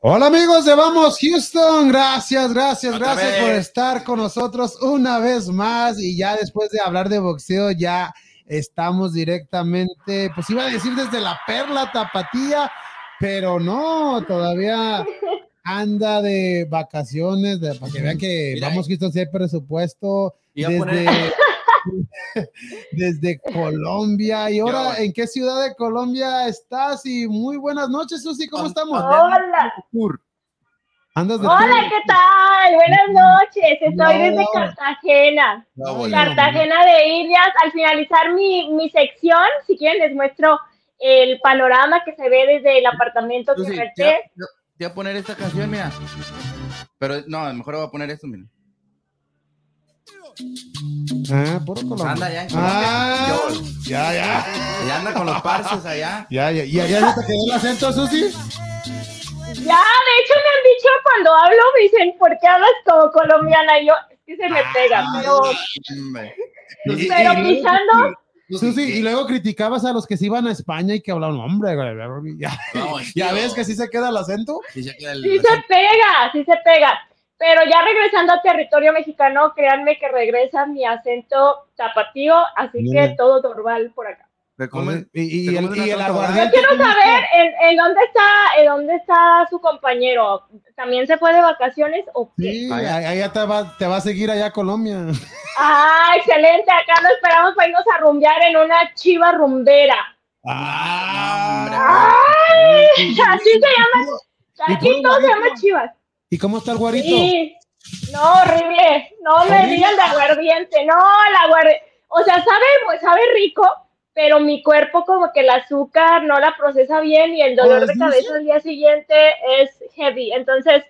Hola amigos de Vamos Houston, gracias, gracias, gracias por estar con nosotros una vez más. Y ya después de hablar de boxeo ya estamos directamente, pues iba a decir desde la perla tapatía, pero no, todavía anda de vacaciones, de, para que vean que Vamos Houston si hay presupuesto desde... desde Colombia. Y ahora, ¿en qué ciudad de Colombia estás? Y muy buenas noches, Susi, ¿cómo estamos? Hola. Hola, ¿qué tal? Buenas noches. Estoy desde Cartagena. Cartagena de Indias. Al finalizar mi, mi, sección, si quieren, les muestro el panorama que se ve desde el apartamento que renté. Voy a poner esta canción, mira. Pero no, mejor voy a poner esto, mira. Ah, puro Colombia. Anda ya Ah, ya, ya. Ya anda con los parces allá. Ya, ya. ¿Y allá no te quedó el acento, Susi? Ya, de hecho me han dicho cuando hablo, me dicen, ¿por qué hablas como colombiana? Y yo, es que se me pega, pero... pero pisando... Susi, y luego criticabas a los que se iban a España y que hablaban, hombre, ya, ya ves que sí se queda el acento. Sí se, queda el sí se pega, sí se pega. Pero ya regresando a territorio mexicano, créanme que regresa mi acento tapatío, así que todo normal por acá. y, el, y el Yo quiero saber en, dónde está, en dónde está su compañero. ¿También se fue de vacaciones o qué? Sí, allá te va, te va a seguir allá a Colombia. Ah, excelente. Acá lo esperamos para irnos a rumbear en una chiva rumbera. Ah, Ay, así se llama. Aquí todo se llama chivas. ¿Y cómo está el guarito? Sí. No, horrible. No me digan de aguardiente. No, el aguardiente. O sea, sabe, pues sabe rico, pero mi cuerpo como que el azúcar no la procesa bien y el dolor de cabeza al día siguiente es heavy. Entonces,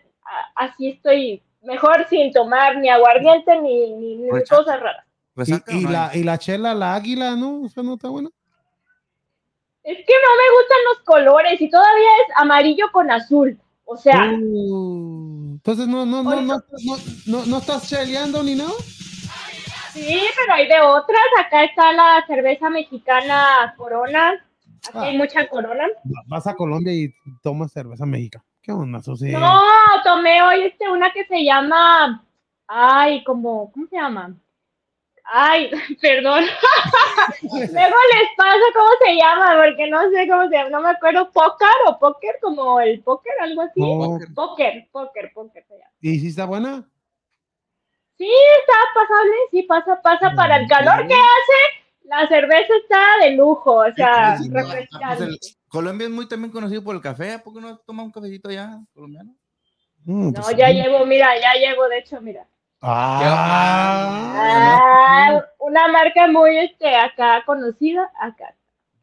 así estoy mejor sin tomar ni aguardiente ni, ni, pues cosas raras. Pues ¿Y, la, y la chela, la águila, ¿no? ¿Eso no está bueno? Es que no me gustan los colores y todavía es amarillo con azul. O sea. Uh, entonces no, no, no, no, no, no, estás cheleando ni nada. Sí, pero hay de otras. Acá está la cerveza mexicana Corona. Aquí hay ah. mucha Corona. Vas a Colombia y tomas cerveza mexicana. ¿Qué onda, Susi? No, tomé hoy este, una que se llama. Ay, como, ¿cómo se llama? Ay, perdón. Luego les pasa cómo se llama, porque no sé cómo se llama, no me acuerdo, póker o póker, como el póker, algo así. Póker, póker, póker se llama. ¿Y si está buena? Sí, está pasable, sí, pasa, pasa para el calor que hace. La cerveza está de lujo, o sea, refrescante. Pues Colombia es muy también conocido por el café, ¿por qué no toma un cafecito ya colombiano? Mm, no, pues ya llevo, mira, ya llevo, de hecho, mira. Ah, ah, una marca muy este, acá conocida acá.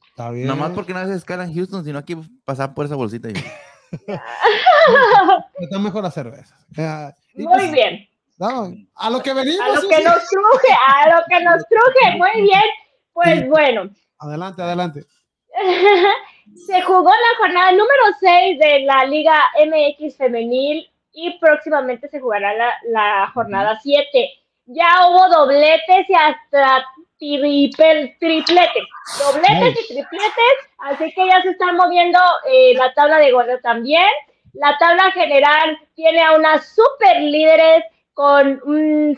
Está bien. Nomás porque no hace escala en Houston, sino aquí pasar por esa bolsita. Está mejor la cerveza. muy pues, bien. a lo que venimos. A lo que nos truje, a lo que nos truje. Muy bien. Pues bueno. Adelante, adelante. Se jugó la jornada número 6 de la Liga MX Femenil y próximamente se jugará la, jornada 7. Ya hubo dobletes y hasta triple, tripletes, dobletes y tripletes, así que ya se están moviendo eh, la tabla de goles también. La tabla general tiene a unas super líderes con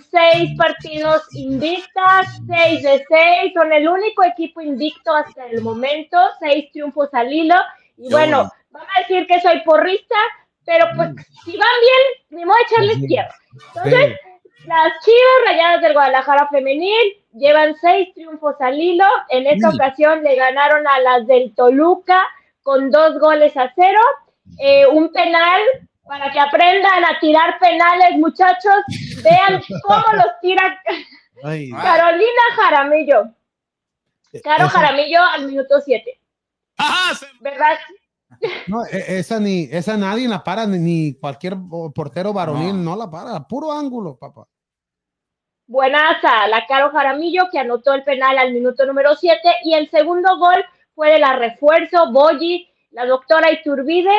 seis partidos invictas, seis de seis, son el único equipo invicto hasta el momento, seis triunfos al hilo. Y bueno, vamos a decir que soy porrista, pero pues mm. si van bien, ni modo de echarles tierra. Entonces, las Chivas Rayadas del Guadalajara Femenil llevan seis triunfos al hilo. En esta ocasión le ganaron a las del Toluca con dos goles a cero. Eh, un penal para que aprendan a tirar penales, muchachos. Vean cómo los tira Carolina Jaramillo. Caro Jaramillo al minuto siete. ¿Verdad? No, e, esa ni, esa nadie la para, ni, cualquier portero varonil no. la para, puro ángulo, papá. Buenaza, la Caro Jaramillo que anotó el penal al minuto número 7 y el segundo gol fue de la refuerzo Boyi, la doctora Iturbide,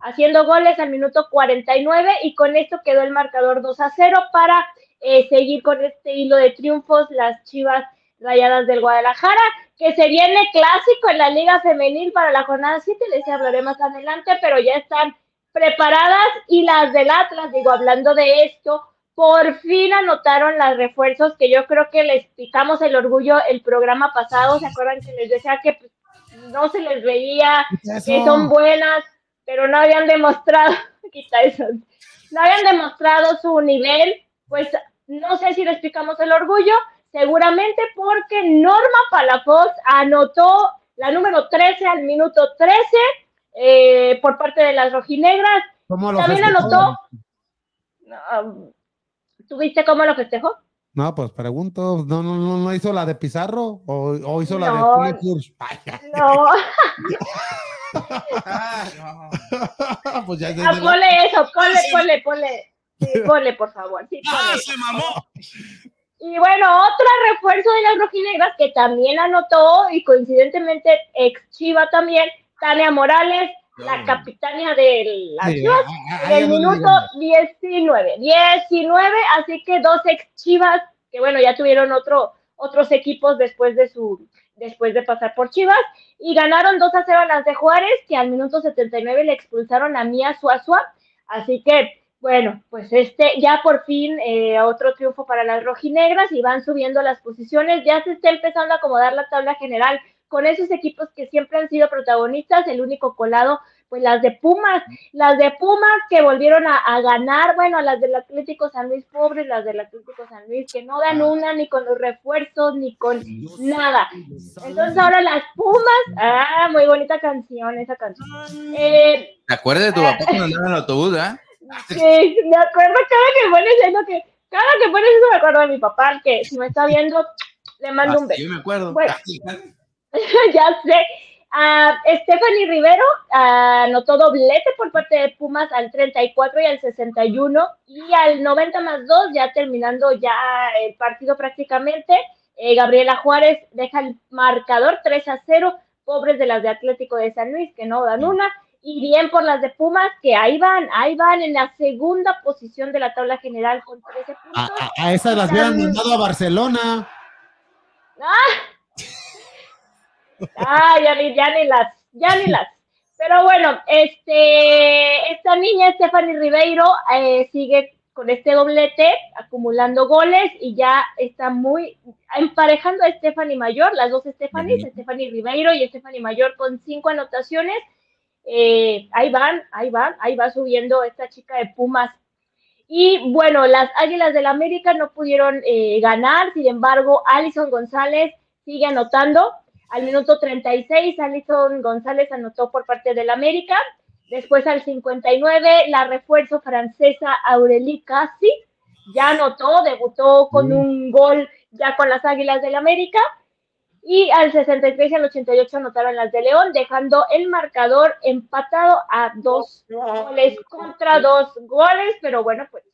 haciendo goles al minuto 49 y con esto quedó el marcador 2 a 0 para eh, seguir con este hilo de triunfos las Chivas Rayadas del Guadalajara que se viene clásico en la Liga Femenil para la jornada 7, les hablaré más adelante, pero ya están preparadas. Y las del Atlas, digo, hablando de esto, por fin anotaron los refuerzos que yo creo que les picamos el orgullo el programa pasado. ¿Se acuerdan que les decía que no se les veía, que son buenas, pero no habían demostrado, quita eso, no habían demostrado su nivel? Pues no sé si les picamos el orgullo, seguramente porque Norma Palafox anotó la número 13 al minuto 13 eh, por parte de las rojinegras. También anotó. ¿Tuviste cómo lo festejó? No, pues pregunto, ¿no, no, no, hizo la de Pizarro o, hizo la de Puli No. no. pues ya, ah, ponle eso, ponle, ponle, ponle. Sí, ponle, por favor. Sí, ¡Ah, se mamó! Y bueno, otra refuerzo de las rojinegras que también anotó y coincidentemente ex Chiva también, Tania Morales, la capitania de las Chivas, en el minuto 19. 19, así que dos ex Chivas, que bueno, ya tuvieron otro, otros equipos después de su después de pasar por Chivas, y ganaron 2 a 0 a las de Juárez, que al minuto 79 le expulsaron a Mía Suazua, así que bueno, pues este ya por fin eh, otro triunfo para las rojinegras y van subiendo las posiciones, ya se está empezando a acomodar la tabla general con esos equipos que siempre han sido protagonistas, el único colado, pues las de Pumas, las de Pumas que volvieron a, ganar, bueno, las del Atlético San Luis pobres, las del Atlético San Luis que no dan una ni con los refuerzos ni con nada. Entonces ahora las Pumas, ah, muy bonita canción esa canción. Eh, ¿Te acuerdas de tu papá cuando andaba en el autobús, ah? Sí, me acuerdo cada que pones eso, que cada que pones eso me acuerdo de mi papá, que si me está viendo, le mando un beso. Yo me acuerdo. ya sé. Uh, Stephanie Rivero anotó doblete por parte de Pumas al 34 y al 61 y al 90 más 2, ya terminando ya el partido prácticamente. Eh, Gabriela Juárez deja el marcador 3 a 0, pobres de las de Atlético de San Luis que no dan una y bien por las de Pumas, que ahí van, ahí van en la segunda posición de la tabla general con 13 puntos. A, esas las hubieran mandado a Barcelona. Ah, ah ya, ni, ya ni las, ya ni las. Pero bueno, este, esta niña, Stephanie Ribeiro, eh, sigue con este doblete, acumulando goles y ya está muy emparejando a Stephanie Mayor, las dos Stephanie, Stephanie Ribeiro y Stephanie Mayor con cinco anotaciones eh, ahí van, ahí van, ahí va subiendo esta chica de Pumas. Y bueno, las Águilas del América no pudieron eh, ganar, sin embargo, Alison González sigue anotando. Al minuto 36, Alison González anotó por parte del América. Después al 59, la refuerzo francesa Aurélie Cassi ya anotó, debutó con mm. un gol ya con las Águilas del América y al 63 y al 88 anotaron las de León, dejando el marcador empatado a dos goles contra dos goles, pero bueno, pues.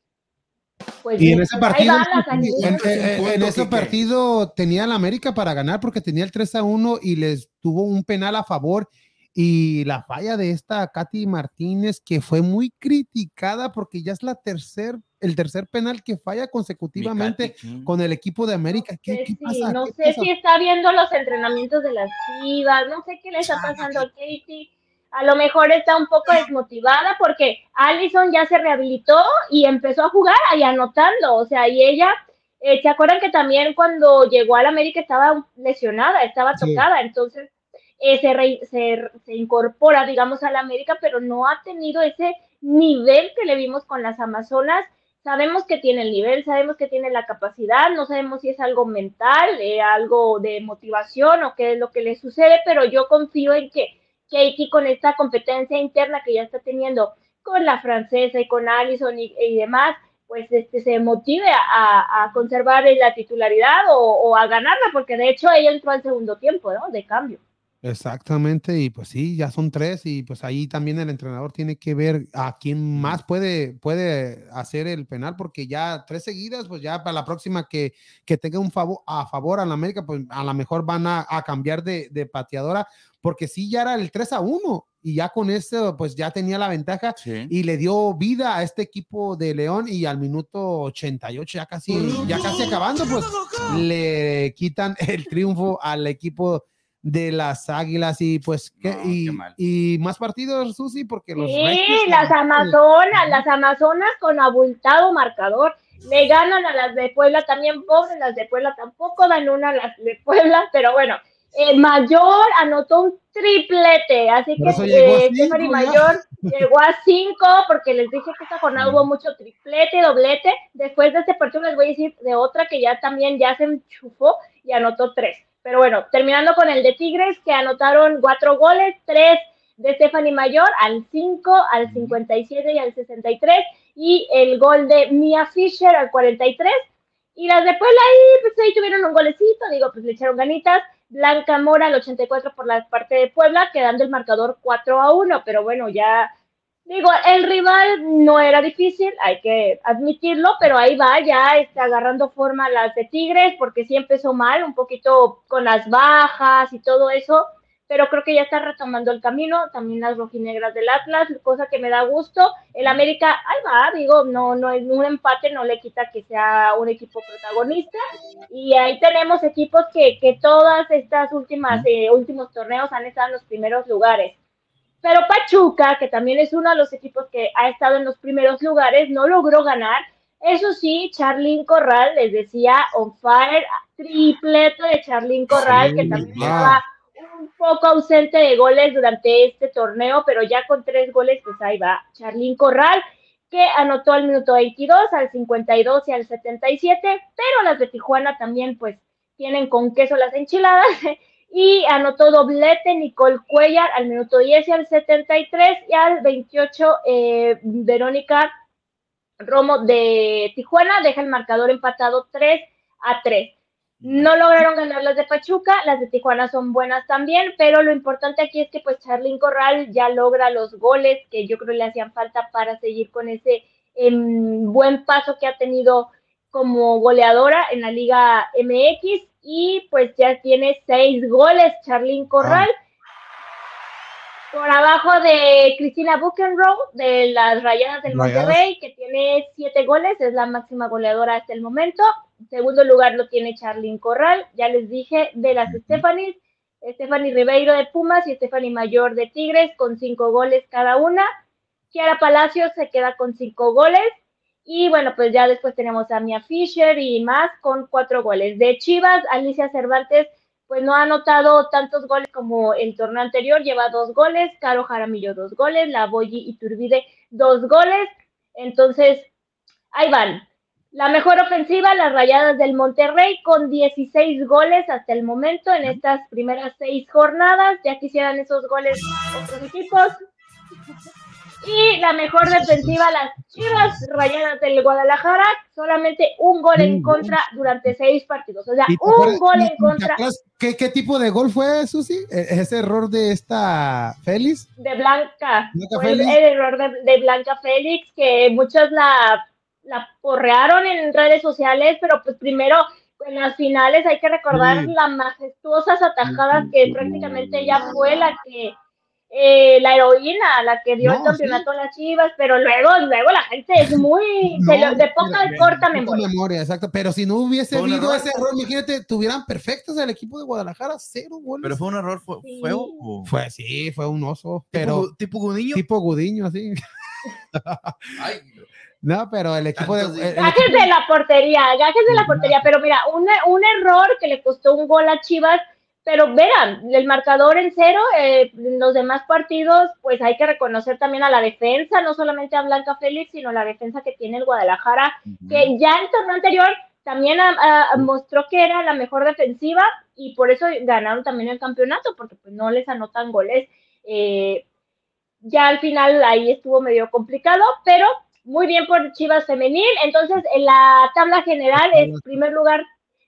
pues y en ese partido, en, ese partido tenía la América para ganar porque tenía el 3 a 1 y les tuvo un penal a favor y la falla de esta Katy Martínez que fue muy criticada porque ya es la tercer el tercer penal que falla consecutivamente con el equipo de América. ¿Qué, pasa? No sé si está viendo los entrenamientos de las Chivas, no sé qué le está pasando a Katie. A lo mejor está un poco desmotivada porque Allison ya se rehabilitó y empezó a jugar ahí anotando, o sea, y ella eh, ¿Se acuerdan que también cuando llegó al América estaba lesionada, estaba tocada? Entonces eh, se, se, se, incorpora, digamos, al América, pero no ha tenido ese nivel que le vimos con las Amazonas sabemos que tiene el nivel, sabemos que tiene la capacidad, no sabemos si es algo mental, eh, algo de motivación o qué es lo que le sucede, pero yo confío en que Katie con esta competencia interna que ya está teniendo con la francesa y con Allison y, demás, pues este, se motive a, conservar la titularidad o, o, a ganarla, porque de hecho ella entró al segundo tiempo, ¿no? De cambio. Exactamente, y pues sí, ya son tres, y pues ahí también el entrenador tiene que ver a quién más puede, puede hacer el penal, porque ya tres seguidas, pues ya para la próxima que, que tenga un favor a favor a la América, pues a lo mejor van a, cambiar de, de, pateadora, porque sí, ya era el 3 a 1, y ya con eso, pues ya tenía la ventaja y le dio vida a este equipo de León, y al minuto 88, ya casi, ya casi acabando, pues le quitan el triunfo al equipo de las Águilas y pues ¿qué? y, y, más partidos, Susi, porque los Sí, las Amazonas, las Amazonas con abultado marcador. Le ganan a las de Puebla también, pobres las de Puebla tampoco dan una a las de Puebla, pero bueno, eh, Mayor anotó un triplete, así que eh, Mayor llegó a cinco porque les dije que esta jornada hubo mucho triplete, doblete. Después de este partido les voy a decir de otra que ya también ya se enchufó y anotó tres. Pero bueno, terminando con el de Tigres, que anotaron cuatro goles, tres de Stephanie Mayor al 5, al 57 y al 63, y el gol de Mia Fisher al 43. Y las de Puebla ahí, pues ahí tuvieron un golecito, digo, pues le echaron ganitas. Blanca Mora al 84 por la parte de Puebla, quedando el marcador 4 a 1, pero bueno, ya digo, el rival no era difícil, hay que admitirlo, pero ahí va, ya está agarrando forma las de Tigres, porque sí empezó mal, un poquito con las bajas y todo eso, pero creo que ya está retomando el camino, también las rojinegras del Atlas, cosa que me da gusto. El América, ahí va, digo, no, no es un empate, no le quita que sea un equipo protagonista. Y ahí tenemos equipos que, que todas estas últimas, eh, últimos torneos han estado en los primeros lugares. Pero Pachuca, que también es uno de los equipos que ha estado en los primeros lugares, no logró ganar. Eso sí, Charlín Corral, les decía, on fire, triplete de Charlín Corral, que también estaba un poco ausente de goles durante este torneo, pero ya con tres goles, pues ahí va Charlín Corral, que anotó al minuto 22, al 52 y al 77, pero las de Tijuana también, pues, tienen con queso las enchiladas, y anotó doblete Nicole Cuellar al minuto 10 y al 73, y al 28 eh, Verónica Romo de Tijuana deja el marcador empatado 3 a 3. No lograron ganar las de Pachuca, las de Tijuana son buenas también, pero lo importante aquí es que pues Charlín Corral ya logra los goles que yo creo le hacían falta para seguir con ese em, buen paso que ha tenido como goleadora en la Liga MX y pues ya tiene seis goles Charlín Corral. Ah por abajo de Cristina Buchenroe de las Rayadas del Monterrey, que tiene siete goles, es la máxima goleadora hasta el momento. En segundo lugar lo tiene Charlyn Corral, ya les dije, de las Stephanie, Stephanie Ribeiro de Pumas y Stephanie Mayor de Tigres, con cinco goles cada una. Kiara Palacios se queda con cinco goles. Y bueno, pues ya después tenemos a Mia Fisher y más con cuatro goles. De Chivas, Alicia Cervantes pues no ha anotado tantos goles como el torneo anterior, lleva dos goles, Caro Jaramillo dos goles, La Boyi y Turbide dos goles, entonces ahí van. La mejor ofensiva, las Rayadas del Monterrey, con 16 goles hasta el momento en estas primeras seis jornadas. Ya quisieran esos goles otros equipos. Y la mejor defensiva, las Chivas Rayadas del Guadalajara, solamente un gol en contra durante seis partidos. O sea, un gol en contra. ¿Qué, ¿Qué, tipo de gol fue, Susi? ¿E-, ¿Ese error de esta Félix? De Blanca. el, error de, Blanca Félix, que muchos la, la porrearon en redes sociales, pero pues primero en las finales hay que recordar las majestuosas atajadas que prácticamente ella fue la que eh, la heroína, la que dio el campeonato a las Chivas, pero luego, luego la gente es muy de, poca y corta memoria. memoria. Exacto, pero si no hubiese habido ese error, imagínate, tuvieran perfectos el equipo de Guadalajara, cero goles. Pero fue un error, fue, sí. fue, fue sí, fue un oso, pero tipo Gudiño, tipo Gudiño, así. Ay, no, pero el equipo de. gajes de la portería, gajes de la portería. Pero mira, un, un error que le costó un gol a Chivas pero vean, el marcador en cero, eh, en los demás partidos, pues hay que reconocer también a la defensa, no solamente a Blanca Félix, sino la defensa que tiene el Guadalajara, que ya en torneo anterior también mostró que era la mejor defensiva y por eso ganaron también el campeonato, porque pues no les anotan goles. Eh, ya al final ahí estuvo medio complicado, pero muy bien por Chivas Femenil. Entonces, en la tabla general es primer lugar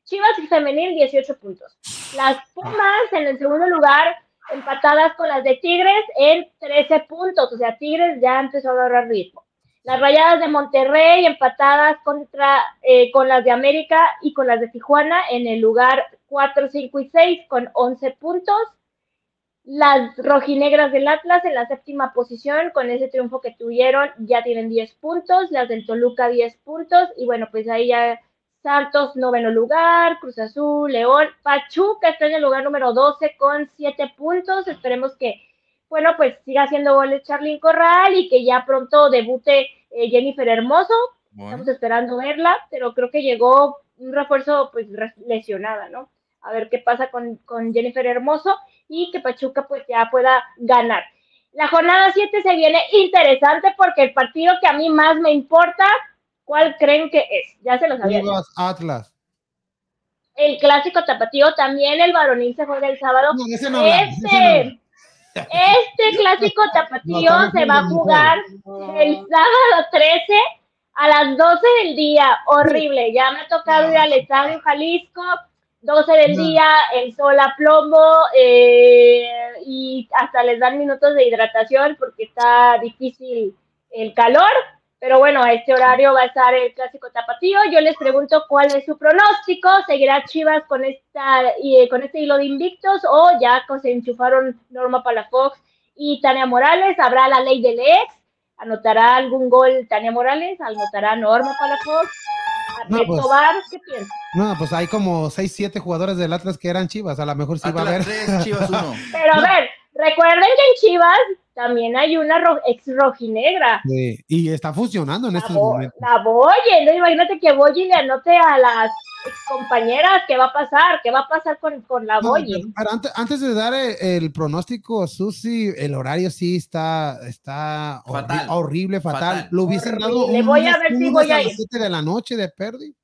Chivas y Femenil 18 puntos. Las Pumas en el segundo lugar, empatadas con las de Tigres en 13 puntos. O sea, Tigres ya empezó a agarrar ritmo. Las Rayadas de Monterrey empatadas contra, eh, con las de América y con las de Tijuana en el lugar 4, 5 y 6 con 11 puntos. Las rojinegras del Atlas en la séptima posición con ese triunfo que tuvieron ya tienen 10 puntos. Las del Toluca 10 puntos. Y bueno, pues ahí ya Santos, noveno lugar, Cruz Azul, León, Pachuca está en el lugar número 12 con 7 puntos. Esperemos que, bueno, pues siga haciendo goles Charlyn Corral y que ya pronto debute eh, Jennifer Hermoso. Estamos esperando verla, pero creo que llegó un refuerzo pues lesionada, ¿no? A ver qué pasa con, con Jennifer Hermoso y que Pachuca pues ya pueda ganar. La jornada 7 se viene interesante porque el partido que a mí más me importa, ¿cuál creen que es? Ya se lo sabía. Atlas. El clásico tapatío, también el varonil se juega el sábado. este, este clásico tapatío se va a jugar el sábado 13 a las 12 del día. Horrible. Ya me ha tocado ir al estadio Jalisco 12 del día, el sol a plomo eh, y hasta les dan minutos de hidratación porque está difícil el calor. Pero bueno, a este horario va a estar el clásico tapatío. Yo les pregunto cuál es su pronóstico. ¿Seguirá Chivas con esta y con este hilo de invictos o ya se enchufaron Norma Palafox y Tania Morales? ¿Habrá la ley del ex? ¿Anotará algún gol Tania Morales? ¿Anotará Norma Palafox? no, pues, ¿qué piensas? No, pues hay como 6, 7 jugadores del Atlas que eran Chivas, a lo mejor sí va a haber. Chivas Pero a ver, recuerden que en Chivas también hay una ex rojinegra. Sí, y está funcionando en este momento. La Boye, ¿no? imagínate que Boye le anote a las compañeras, ¿qué va a pasar? ¿Qué va a pasar con, con la Boye? Pero, antes, de dar el, pronóstico, Susi, el horario sí está, está horrible, fatal. Lo hubiesen dado voy a ver si voy a ir. de la noche de Perdi.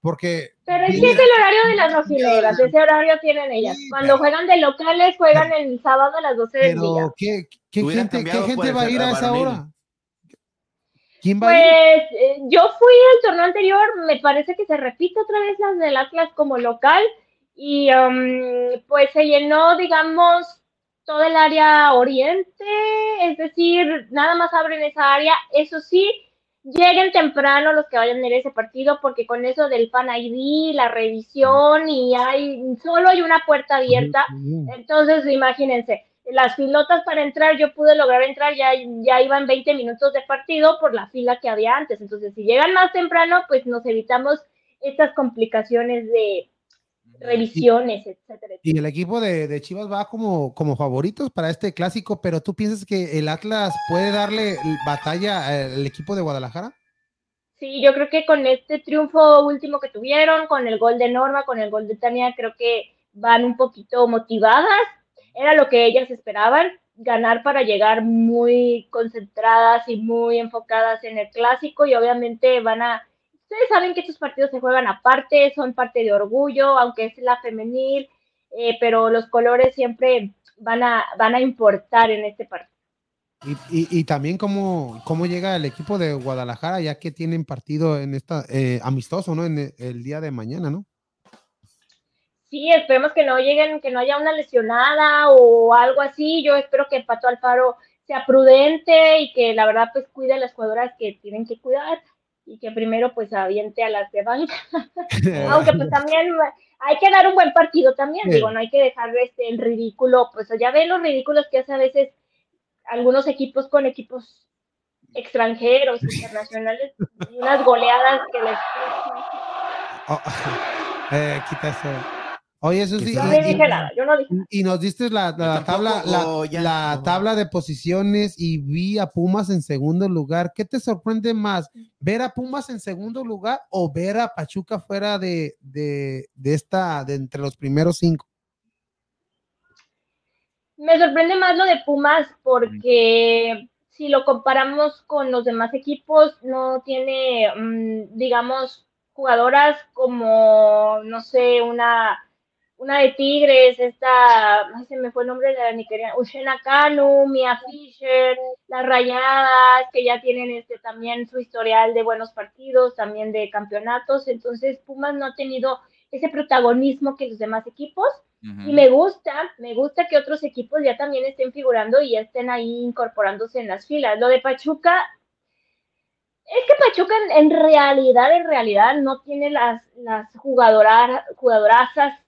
Porque. Pero es que es el horario de las rojineras, ese horario tienen ellas. Cuando juegan de locales, juegan el sábado a las 12 del día. ¿qué, qué gente, ¿qué gente va a ir a esa hora? ¿Quién va pues eh, yo fui al torneo anterior, me parece que se repite otra vez las del Atlas como local y um, pues se llenó, digamos, todo el área oriente, es decir, nada más abren esa área, eso sí, lleguen temprano los que vayan a ir a ese partido porque con eso del fan ID, la revisión y hay solo hay una puerta abierta, entonces imagínense, las filotas para entrar, yo pude lograr entrar, ya, ya iban 20 minutos de partido por la fila que había antes. Entonces, si llegan más temprano, pues nos evitamos estas complicaciones de revisiones, etcétera, Y el equipo de, Chivas va como, como favoritos para este clásico, pero ¿tú piensas que el Atlas puede darle batalla al equipo de Guadalajara? Sí, yo creo que con este triunfo último que tuvieron, con el gol de Norma, con el gol de Tania, creo que van un poquito motivadas era lo que ellas esperaban, ganar para llegar muy concentradas y muy enfocadas en el clásico y obviamente van a, ustedes saben que estos partidos se juegan aparte, son parte de orgullo, aunque es la femenil, eh, pero los colores siempre van a, van a importar en este partido. Y, también cómo, cómo llega el equipo de Guadalajara, ya que tienen partido en esta eh, amistoso, ¿no? En el día de mañana, ¿no? sí, esperemos que no lleguen, que no haya una lesionada o algo así. Yo espero que Pato Alfaro sea prudente y que la verdad pues cuide a las jugadoras que tienen que cuidar y que primero pues aviente a las de banca. Aunque pues también hay que dar un buen partido también, digo, no hay que dejar este el ridículo, pues ya ven los ridículos que hace a veces algunos equipos con equipos extranjeros, internacionales, y unas goleadas que les... Oh, eh, quita eso. Oye, eso sí. Yo no dije nada, yo no dije nada. Y nos diste la, tabla, la, tabla de posiciones y vi a Pumas en segundo lugar. ¿Qué te sorprende más? ¿Ver a Pumas en segundo lugar o ver a Pachuca fuera de, de, de esta, de entre los primeros cinco? Me sorprende más lo de Pumas porque si lo comparamos con los demás equipos, no tiene, mm, digamos, jugadoras como, no sé, una una de Tigres, esta, no se me fue el nombre de la nigeriana, Ushena Kanu, Mia Fisher, las Rayadas, que ya tienen este también su historial de buenos partidos, también de campeonatos, entonces Pumas no ha tenido ese protagonismo que los demás equipos, y me gusta, me gusta que otros equipos ya también estén figurando y ya estén ahí incorporándose en las filas. Lo de Pachuca, es que Pachuca en, realidad, en realidad no tiene las, las jugadoras, jugadorazas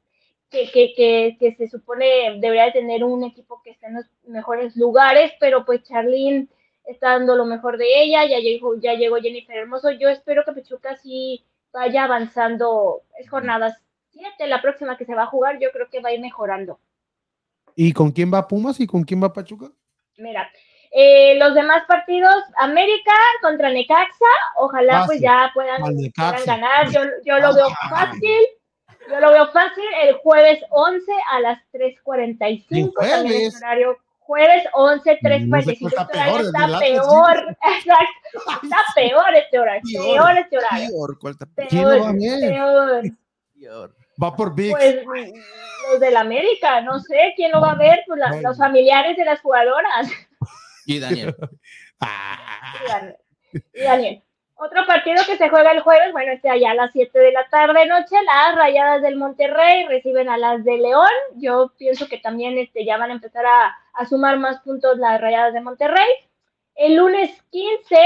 que, que, que, se supone debería de tener un equipo que esté en los mejores lugares, pero pues Charlene está dando lo mejor de ella, ya llegó, ya llegó Jennifer Hermoso, yo espero que Pechuca sí vaya avanzando. Es jornadas 7, la próxima que se va a jugar, yo creo que va a ir mejorando. ¿Y con quién va Pumas y con quién va Pachuca? Mira, eh, los demás partidos, América contra Necaxa, ojalá pues ya puedan, ganar. Yo, yo lo veo fácil. Yo lo veo fácil el jueves 11 a las 3.45. También es horario jueves 11, 3.45. Está peor. Está peor. está peor este horario. Peor, este horario. Peor, peor, peor. Va por Big. Pues los del América, no sé quién lo va a ver, pues los familiares de las jugadoras. Y Daniel. y Daniel. Otro partido que se juega el jueves, bueno, este allá a las 7 de la tarde noche, las Rayadas del Monterrey reciben a las de León. Yo pienso que también este, ya van a empezar a, sumar más puntos las Rayadas de Monterrey. El lunes 15,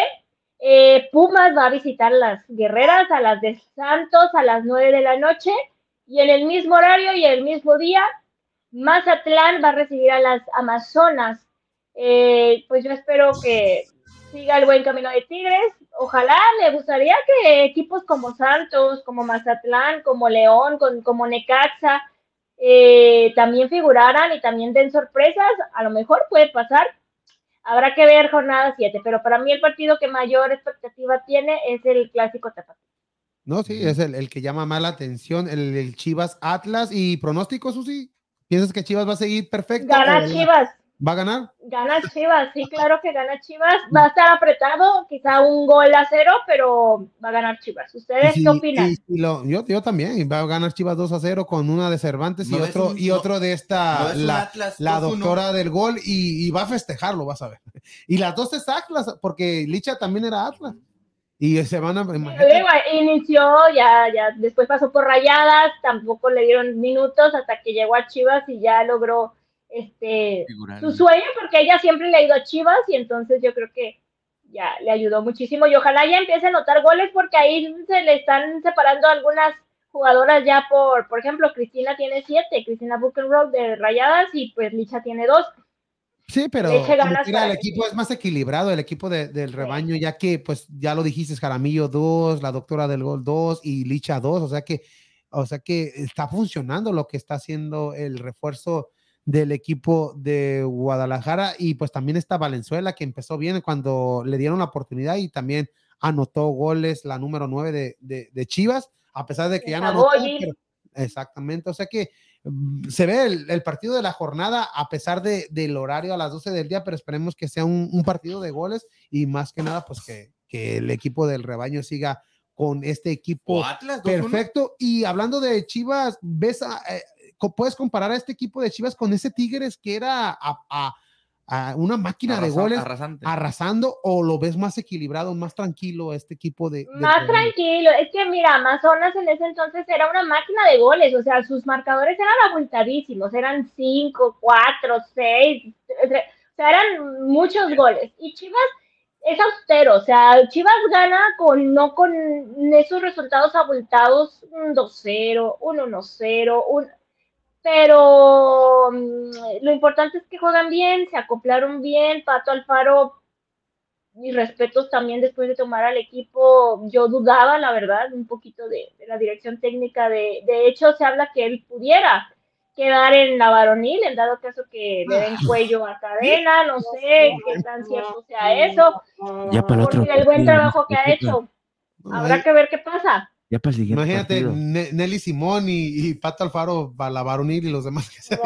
eh, Pumas va a visitar las Guerreras a las de Santos a las 9 de la noche. Y en el mismo horario y el mismo día, Mazatlán va a recibir a las Amazonas. Eh, pues yo espero que siga el buen camino de Tigres. Ojalá me gustaría que equipos como Santos, como Mazatlán, como León, como Necaxa, eh, también figuraran y también den sorpresas. A lo mejor puede pasar. Habrá que ver jornada 7, pero para mí el partido que mayor expectativa tiene es el clásico Tapatío. No, sí, es el, que llama más la atención, el, Chivas Atlas y pronóstico, Susi. ¿Piensas que Chivas va a seguir perfecto? Gana Chivas. ¿Va a ganar? Gana Chivas, sí, claro que gana Chivas. Va a estar apretado, quizá un gol a cero, pero va a ganar Chivas. ¿Ustedes qué opinan? yo, yo también, va a ganar Chivas 2 a 0 con una de Cervantes y otro, y otro de esta, la, doctora del gol, y, va a festejarlo, vas a ver. Y las dos es Atlas, porque Licha también era Atlas. Y se van a. Inició, ya, ya, después pasó por rayadas, tampoco le dieron minutos hasta que llegó a Chivas y ya logró este su sueño, porque ella siempre le ha ido a Chivas y entonces yo creo que ya le ayudó muchísimo. Y ojalá ya empiece a anotar goles porque ahí se le están separando algunas jugadoras ya por, por ejemplo, Cristina tiene siete, Cristina Buchenroth de Rayadas y pues Licha tiene dos. Sí, pero el equipo es más equilibrado, el equipo del rebaño, ya que, pues, ya lo dijiste, Jaramillo 2, la doctora del gol 2 y Licha 2, o sea que, o sea que está funcionando lo que está haciendo el refuerzo del equipo de Guadalajara y pues también está Valenzuela que empezó bien cuando le dieron la oportunidad y también anotó goles la número 9 de, Chivas, a pesar de que ya no anotó. exactamente, o sea que Mm, se ve el, partido de la jornada a pesar de, del horario a las 12 del día, pero esperemos que sea un, partido de goles y más que nada, pues que, que, el equipo del rebaño siga con este equipo perfecto. Y hablando de Chivas, ¿ves eh, puedes comparar a este equipo de Chivas con ese Tigres que era a una máquina de goles arrasando o lo ves más equilibrado, más tranquilo este equipo de... más tranquilo, es que mira, Amazonas en ese entonces era una máquina de goles, o sea, sus marcadores eran abultadísimos, eran 5, 4, 6, o sea, eran muchos goles. Y Chivas es austero, o sea, Chivas gana con no con esos resultados abultados, un 2-0, un 1-0, un pero mm, lo importante es que juegan bien, se acoplaron bien, Pato Alfaro, mis respetos también después de tomar al equipo, yo dudaba, la verdad, un poquito de, la dirección técnica, de, de hecho se habla que él pudiera quedar en la varonil, en dado caso que le den cuello a cadena, no sé qué tan cierto sea eso, ya para otro el buen trabajo que ha hecho. Habrá que ver qué pasa. Imagínate Nelly Simón y, Pato Alfaro para la varonil y los demás que se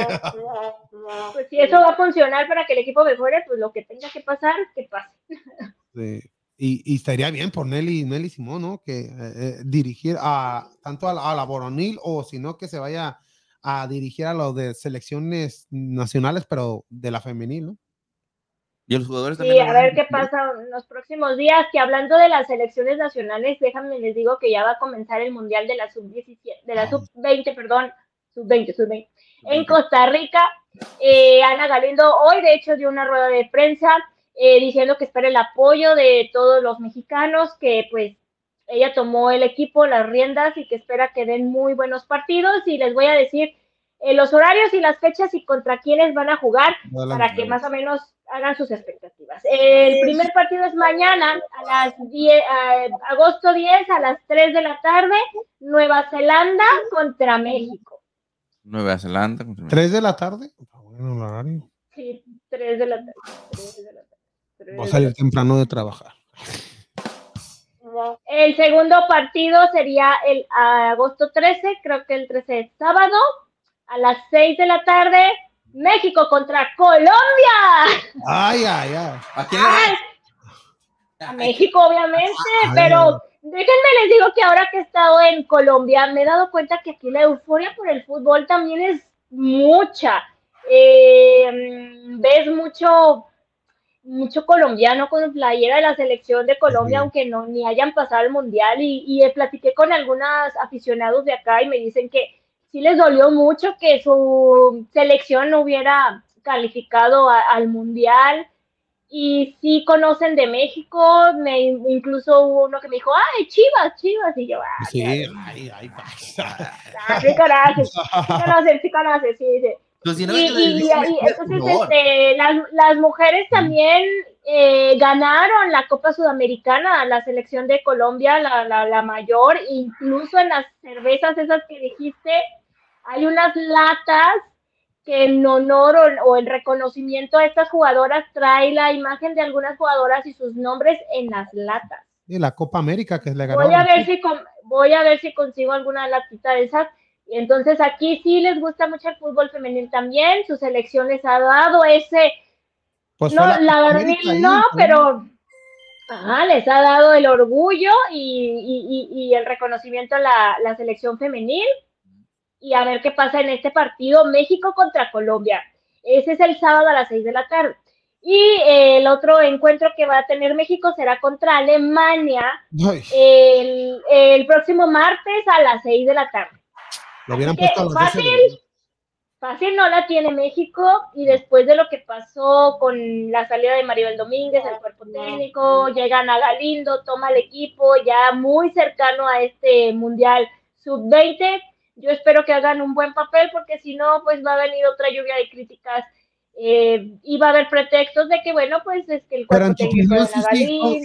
Pues si eso va a funcionar para que el equipo mejore, pues lo que tenga que pasar, que pase. Sí. Y, estaría bien por Nelly, Nelly Simón, ¿no? Que eh, eh, dirigir a tanto a la, a la varonil o si no que se vaya a dirigir a los de selecciones nacionales, pero de la femenil, ¿no? Y los jugadores también. Sí, a ver qué pasa en los próximos días. Que hablando de las selecciones nacionales, déjame les digo que ya va a comenzar el mundial de la sub-17, de la ah. sub-20, perdón, sub-20, sub-20. En Costa Rica, eh, Ana Galindo hoy, de hecho, dio una rueda de prensa eh, diciendo que espera el apoyo de todos los mexicanos, que pues ella tomó el equipo, las riendas y que espera que den muy buenos partidos. Y les voy a decir eh, los horarios y las fechas y contra quiénes van a jugar para que más o menos hagan sus expectativas. el primer partido es mañana, a las 10, agosto 10, a las 3 de la tarde, Nueva Zelanda contra México. Nueva Zelanda contra México. ¿3 de la tarde? bueno el horario. Sí, 3 de la tarde. 3 de la tarde. Voy a salir temprano de trabajar. El segundo partido sería el agosto 13, creo que el 13 es sábado, a las 6 de la tarde, México contra Colombia. Ay, ay, ay. ¿A, México, obviamente, pero déjenme les digo que ahora que he estado en Colombia, me he dado cuenta que aquí la euforia por el fútbol también es mucha. Eh, ves mucho mucho colombiano con playera de la selección de Colombia, aunque no ni hayan pasado el mundial. Y, y platiqué con algunos aficionados de acá y me dicen que sí les dolió mucho que su selección no hubiera calificado al mundial. Y sí conocen de México, me, incluso hubo uno que me dijo, ay, Chivas, Chivas, y yo, ay, sí, ay, ay, ay, ah, sí conoces, sí conoces, sí conoces, sí, Y, y, entonces este, las, las, mujeres también eh, ganaron la Copa Sudamericana, la selección de Colombia, la, la, la, mayor, incluso en las cervezas esas que dijiste, hay unas latas que en honor o, o en reconocimiento a estas jugadoras trae la imagen de algunas jugadoras y sus nombres en las latas. Y la Copa América que le ganó. Voy a ver si, voy a ver si consigo alguna latita de esas entonces aquí sí les gusta mucho el fútbol femenil también, su selección les ha dado ese, pues no, la, verdad no, pero les ha dado el orgullo y, el reconocimiento a la, selección femenil y a ver qué pasa en este partido México contra Colombia. Ese es el sábado a las seis de la tarde. Y el otro encuentro que va a tener México será contra Alemania el, el, próximo martes a las seis de la tarde. Lo hubieran puesto fácil, fácil no la tiene México y después de lo que pasó con la salida de Maribel Domínguez, el cuerpo técnico, llegan a Galindo, toma el equipo ya muy cercano a este Mundial Sub-20. Yo espero que hagan un buen papel porque si no, pues va a venir otra lluvia de críticas eh, iba a haber pretextos de que, bueno, pues es que el pero en tu opinión, Susi,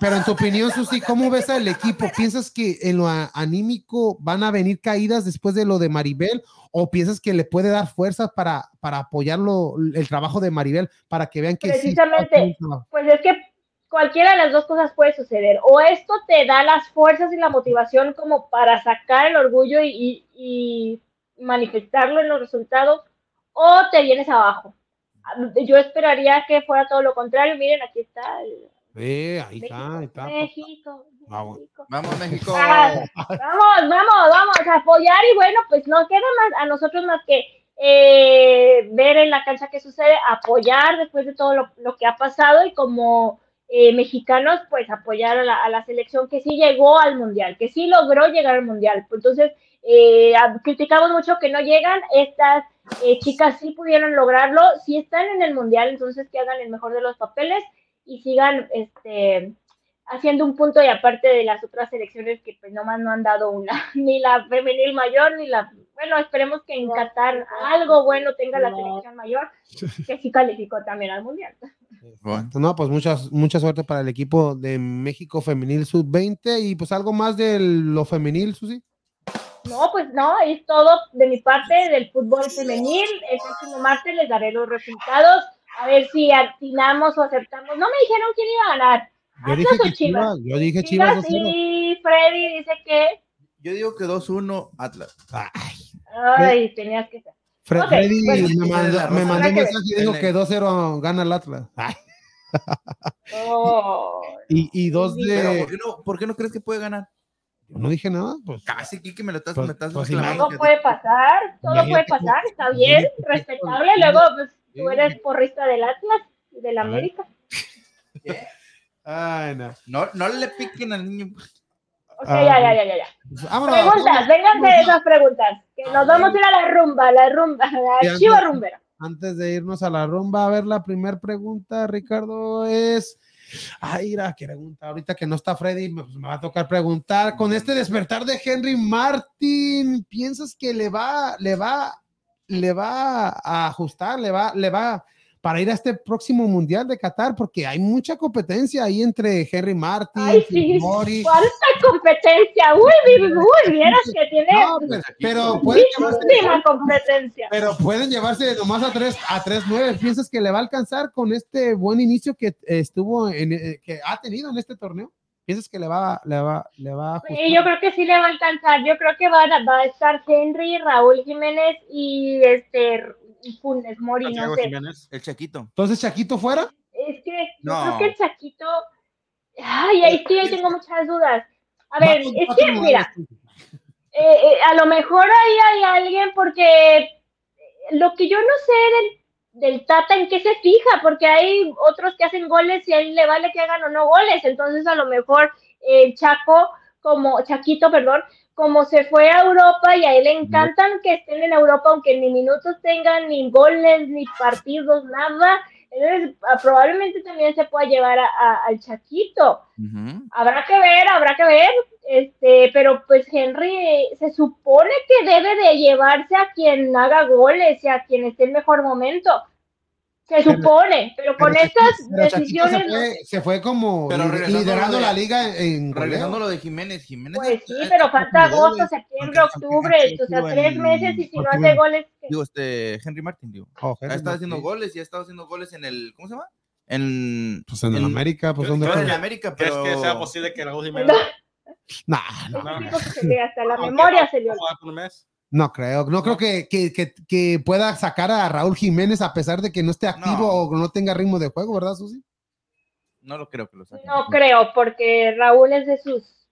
pero en tu opinión, Susi, ¿cómo ves al equipo? ¿Piensas que en lo anímico van a venir caídas después de lo de Maribel o piensas que le puede dar fuerzas para, para apoyarlo el trabajo de Maribel para que vean que precisamente, pues es que cualquiera de las dos cosas puede suceder. O esto te da las fuerzas y la motivación como para sacar el orgullo y, y manifestarlo en los resultados, o te vienes abajo yo esperaría que fuera todo lo contrario. Miren, aquí está. El, ahí está, ahí está. México. Vamos, vamos México. Ah, vamos, vamos, vamos a apoyar y bueno, pues no queda más a nosotros más que eh, ver en la cancha qué sucede, apoyar después de todo lo, que ha pasado y como eh, mexicanos, pues apoyar a la, a la, selección que sí llegó al mundial, que sí logró llegar al mundial. Entonces, eh, criticamos mucho que no llegan, estas eh, chicas sí pudieron lograrlo, si están en el mundial, entonces que hagan el mejor de los papeles y sigan este, haciendo un punto y aparte de las otras selecciones que pues nomás no han dado una, ni la femenil mayor, ni la, bueno, esperemos que en Qatar algo bueno tenga la selección mayor, que sí calificó también al mundial. Bueno, no, pues muchas, mucha suerte para el equipo de México Femenil Sub-20 y pues algo más de lo femenil, Susi. No, pues no, es todo de mi parte del fútbol femenil. El próximo martes les daré los resultados. A ver si atinamos o aceptamos. No me dijeron quién iba a ganar. Yo dije que Chivas. Yo dije Chivas. y Freddy dice que. Yo digo que 2-1 Atlas. Ay, tenías que ser. Freddy me, mandó, me mandó un mensaje y dijo que 2-0 gana el Atlas. Oh. y, y dos de. ¿por, qué no, ¿Por qué no crees que puede ganar? No dije nada, pues. Casi, Kiki, me lo estás, pues, me estás pues, Todo puede pasar, todo puede pasar, está bien, respetable. Luego, pues, tú eres porrista del Atlas y del América. ¿Qué? Ay, no. no. No le piquen al niño. Ok, ya, ya, ya, ya. ya. Pues, preguntas, vengan de esas preguntas. Que nos vamos a ir a la rumba, la rumba, la chiva rumbera. Antes de irnos a la rumba, a ver, la primera pregunta, Ricardo, es Ay, mira, que pregunta, ahorita que no está Freddy, pues, me, va a tocar preguntar, con este despertar de Henry Martin, ¿piensas que le va, le va, le va a ajustar, le va, le va, para ir a este próximo Mundial de Qatar, porque hay mucha competencia ahí entre Henry Martin, Ay, sí. Mori. ¿Cuánta competencia? Uy, uy, vieras que tiene No, pero, pero pueden llevarse, competencia. pero pueden llevarse nomás a tres, a tres nueve. ¿Piensas que le va a alcanzar con este buen inicio que estuvo en, eh, que ha tenido en este torneo? ¿Piensas que le va, le va, le va a? Sí, yo creo que sí le va a alcanzar. Yo creo que va a estar Henry, Raúl Jiménez y este Funes Mori, no sé. Jiménez. El Chaquito. Entonces, Chaquito fuera. Es que yo No. creo que el Chaquito. Ay, ahí sí, ahí tengo muchas dudas. A ver, es que, mira, eh, eh, a lo mejor ahí hay alguien porque lo que yo no sé del, del Tata en qué se fija, porque hay otros que hacen goles y a él le vale que hagan o no goles, entonces a lo mejor el Chaco, como Chaquito, perdón, como se fue a Europa y a él le encantan que estén en Europa, aunque ni minutos tengan, ni goles, ni partidos, nada, entonces ah, probablemente también se pueda llevar a- a- al Chaquito. Habrá que ver, habrá que ver, este, pero pues Henry se supone que debe de llevarse a quien haga goles y a quien esté en mejor momento. Se Pero- supone, pero con Pero estas decisiones, se fue, se fue como Pero liderando de- la liga en Regresando lo de Jiménez, Jiménez. pues sí, pero falta agosto, septiembre, octubre, o sea, tres en- meses y si no hace en- goles, ¿qué? Digo, este, Henry Martin, digo. Oh, Ha estado haciendo goles y ha estado haciendo goles en el. ¿Cómo se llama? En. Pues en, el América, pues donde No, en América, ¿Crees pero. que sea posible que No, Jiménez no, no. se le hasta la memoria no se le un mes? No creo, no creo que, que, que, que pueda sacar a Raúl Jiménez a pesar de que no esté activo No. o no tenga ritmo de juego, ¿verdad, Susi? No lo creo que lo saquen. No creo, porque Raúl es de sus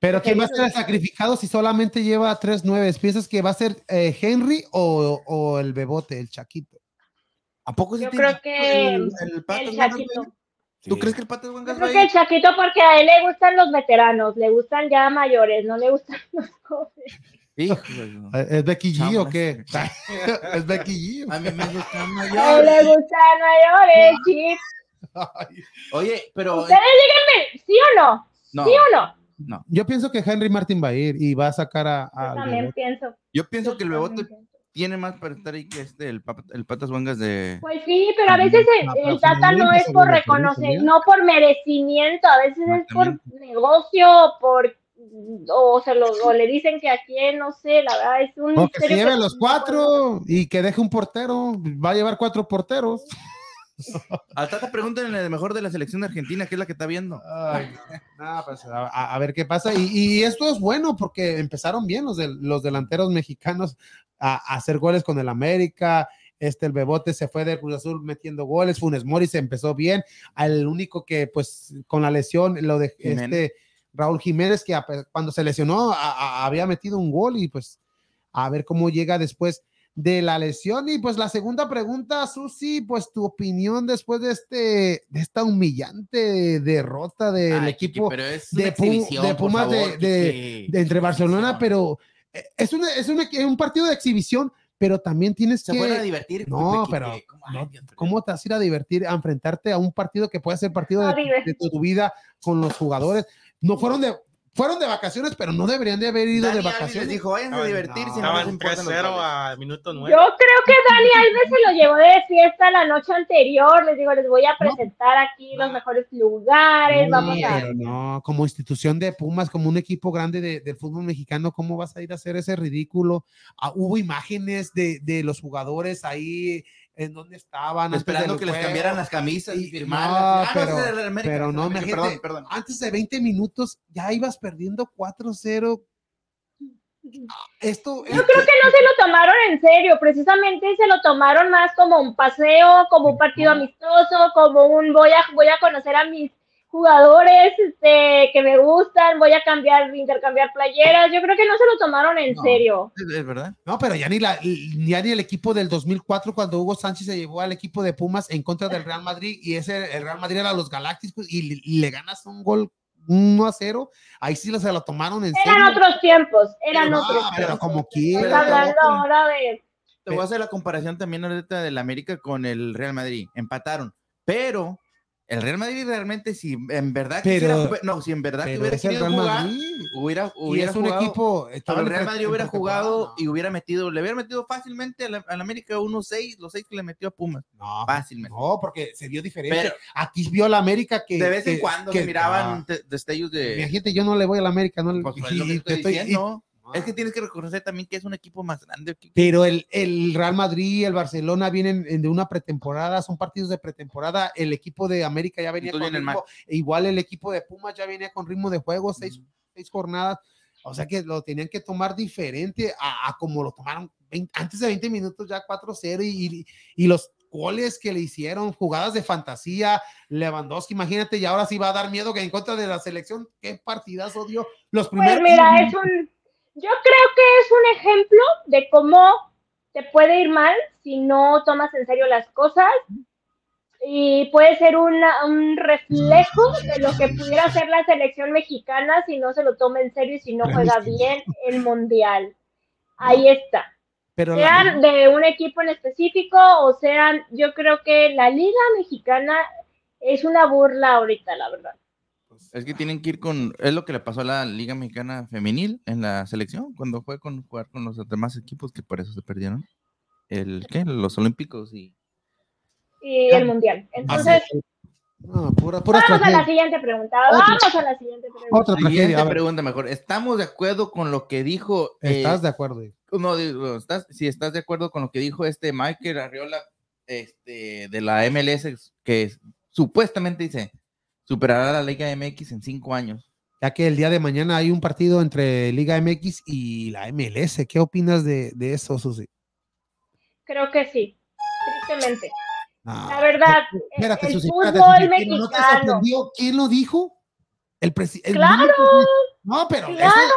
Pero ¿quién va a ser el sí. sacrificado si solamente lleva tres nueve? ¿Piensas que va a ser eh, Henry o, o el Bebote, el Chaquito? ¿A poco sí Yo creo que el, el el Chaquito. ¿Tú crees que el Patas Wangas Yo va a creo que el Chaquito porque a él le gustan los veteranos, le gustan ya mayores, no le gustan los jóvenes. Híjole, no. ¿Eh, ¿Es Becky G o qué? ¿Es Becky G? A mí me gustan mayores. le gustan mayores, chip. Ay. Oye, pero. Ustedes díganme, ¿sí o no? No, ¿Sí o no? no. Yo pienso que Henry Martin va a ir y va a sacar a, Yo también Bebote. pienso. Yo pienso yo que el Bebote tiene más para estar ahí que este, el, Pap- el Patas Wangas de. Pues sí, pero a veces el, No, el Tata no es por reconocer, reconoce, no por merecimiento, a veces es por negocio, por o se lo o le dicen que a quién, no sé, la verdad es un O que se lleve que los no cuatro y que deje un portero. Va a llevar cuatro porteros. Al Tata pregúntenle de mejor de la selección de Argentina, que es la que está viendo. Ay, no, pues, a, ver qué pasa. Y, y esto es bueno porque empezaron bien los, del- los delanteros mexicanos a, a hacer goles con el América. Este, el Bebote se fue del Cruz Azul metiendo goles. Funes Mori se empezó bien. Al único que, pues, con la lesión, lo de Jiménez. este Raúl Jiménez, que cuando se lesionó a- a- había metido un gol y pues a ver cómo llega después de la lesión. Y pues la segunda pregunta, Susi, pues tu opinión después de este, de esta humillante derrota del Ay, Kiki, equipo pero es de Pumas de- favor, de- Kiki. de entre Barcelona, Exhibición. pero eh, es, una, es una- un partido de exhibición, pero también tienes Se que... a divertir. No, pero ¿cómo? no, Ay, Dios mío. ¿Cómo te vas a ir a divertir, a enfrentarte a un partido que puede ser partido de tu vida con los jugadores? No fueron de, fueron de vacaciones, pero no deberían de haber ido Dani de Alves vacaciones. les dijo, vayan a divertirse. no, no les Estaban importan los 3-0 goles". a minuto 9. Yo creo que Dani Alves se lo llevó de fiesta la noche anterior. Les digo, les voy a presentar aquí los mejores lugares. No, Vamos a. pero no, como institución de Pumas, como un equipo grande de- del fútbol mexicano, ¿cómo vas a ir a hacer ese ridículo? Ah, hubo imágenes de, de los jugadores ahí en donde estaban. Esperando que les cambiaran las camisas y no, Ah, pero- pero no, América, perdón, perdón. Antes de 20 minutos ya ibas perdiendo 4-0. Esto Yo creo que no se lo tomaron en serio, precisamente se lo tomaron más como un paseo, como un partido amistoso, como un voy a, voy a conocer a mis jugadores este, que me gustan, voy a cambiar, intercambiar playeras. Yo creo que no se lo tomaron en No. serio. Es, verdad. No, pero ya ni, la, ya ni el equipo del 2004 cuando Hugo Sánchez se llevó al equipo de Pumas en contra del Real Madrid y ese el Real Madrid era los Galácticos y, le- y le ganas un gol 1 a 0, ahí sí se lo tomaron en serio. Eran otros tiempos, eran Pero, otros no, pero tiempos. como quiera. hablando ahora de Te voy a hacer la comparación también ahorita del América con el Real Madrid. Empataron, pero El Real Madrid realmente, si en verdad pero, quisiera, no, si en verdad pero hubiera querido jugar, hubiera, Y hubiera es un jugado, equipo. el Real Madrid hubiera jugado no. y hubiera metido, le hubiera metido fácilmente al, al América 1-6, los 6 que le metió a Pumas. No, Fácilmente. no, porque se vio diferente. Pero- Aquí vio la América que. de vez en que- cuando que- se miraban ah, te- destellos de. Imagínate, yo no le voy a la América, no le- Pues, pues, y- que y estoy estoy- y- diciendo. Ah. Es que tienes que reconocer también que es un equipo más grande. Pero el, el Real Madrid, el Barcelona vienen en- de una pretemporada, son partidos de pretemporada. El equipo de América ya venía Entonces con ritmo, e igual el equipo de Pumas ya venía con ritmo de juego, seis, seis jornadas. O sea que lo tenían que tomar diferente a, a como lo tomaron 20 antes de 20 minutos, ya 4-0 y, y- y los goles que le hicieron, jugadas de fantasía, Lewandowski, imagínate, y ahora sí va a dar miedo que en contra de la selección, qué partidazo dio los Pues primeros. mira, es un, yo creo que es un ejemplo de cómo te puede ir mal si no tomas en serio las cosas y puede ser una- un reflejo de lo que pudiera hacer la selección mexicana si no se lo toma en serio y si no juega bien el mundial. Ahí está. pero la- Sean de un equipo en específico o sean, yo creo que la liga mexicana es una burla ahorita, la verdad. Es que tienen que ir con. Es lo que le pasó a la Liga Mexicana Femenil en la selección, cuando fue con jugar con los demás equipos que por eso se perdieron. El, ¿Qué? Los Olímpicos y. Y el mundial. Entonces, No, pura, pura Vamos a la siguiente pregunta. Otra. Vamos a la siguiente pregunta. Otra tragedia. Siguiente a ver, pregunta mejor. ¿Estamos de acuerdo con lo que dijo. eh, ¿Estás de acuerdo? no, digo, ¿estás, si estás de acuerdo con lo que dijo este Michael Arriola este, de la MLS, que supuestamente dice superará la Liga MX en cinco años? Ya que el día de mañana hay un partido entre Liga MX y la MLS. ¿Qué opinas de, de eso, Susi? Creo que sí. Tristemente. Ah, La verdad, espérate, el Susi, fútbol espérate, Susi, ¿no te mexicano. sorprendió? ¿Quién lo dijo? El presidente. Claro. No, pero eso Claro,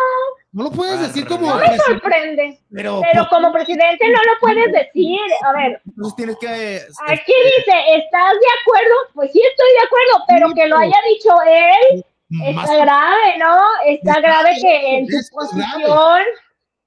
no lo puedes decir como. No no me presidente, sorprende. Pero, Pero como presidente no lo puedes decir. A ver, Entonces tienes que. aquí dice, ¿estás de acuerdo? Pues sí estoy de acuerdo, pero que lo haya dicho él, más está grave, ¿no? Está grave que en su posición,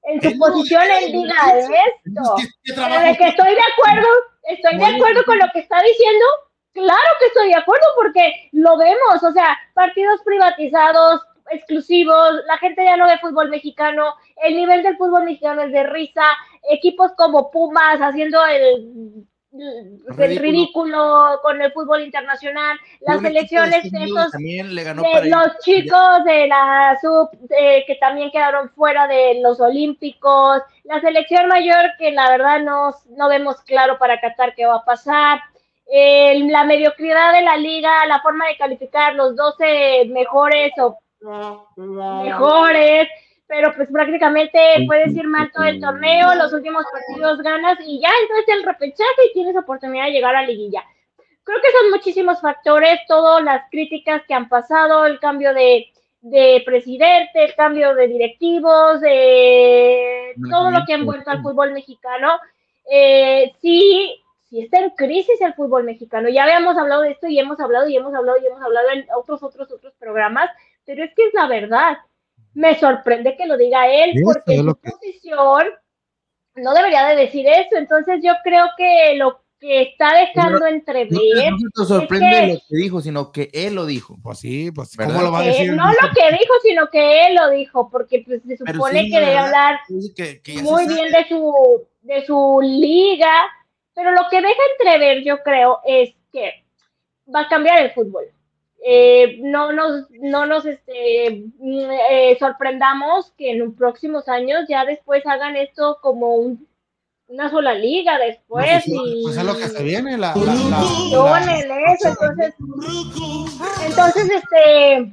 en su posición él diga esto. ¿Qué, qué Pero de que estoy de acuerdo, estoy de acuerdo con lo que está diciendo. Claro que estoy de acuerdo porque lo vemos, o sea, partidos privatizados, exclusivos, la gente ya no ve fútbol mexicano, el nivel del fútbol mexicano es de risa, equipos como Pumas haciendo el, el Ridículo. ridículo con el fútbol internacional, las de selecciones estos le ganó de para ir- los chicos de la sub eh, que también quedaron fuera de los olímpicos, la selección mayor que la verdad no, no vemos claro para Qatar qué va a pasar, la mediocridad de la liga, la forma de calificar los 12 mejores o mejores, pero pues prácticamente puedes ir mal todo el torneo, los últimos partidos ganas y ya entonces el repechaje y tienes oportunidad de llegar a liguilla. Creo que son muchísimos factores, todas las críticas que han pasado, el cambio de, de presidente, el cambio de directivos, de todo lo que ha envuelto al fútbol mexicano. Eh, sí, sí está en crisis el fútbol mexicano. Ya habíamos hablado de esto y hemos hablado y hemos hablado y hemos hablado en otros, otros, otros programas, pero es que es la verdad. Me sorprende que lo diga él, Esto porque es en lo su que- posición no debería de decir eso. Entonces yo creo que lo que está dejando entrever, no te sorprende que- lo que dijo, sino que él lo dijo. Pues sí, pues ¿Verdad? ¿cómo lo va a decir? no lo que dijo, sino que él lo dijo, porque pues, se supone sí, que debe hablar que- que muy bien de su, de su liga, pero lo que deja entrever, yo creo, es que va a cambiar el fútbol. Eh, no nos, no nos este, eh, sorprendamos que en los próximos años ya después hagan esto como un- una sola liga después Pues, y pues es lo que se viene, la, la, la- donen la- eso, entonces, entonces, este,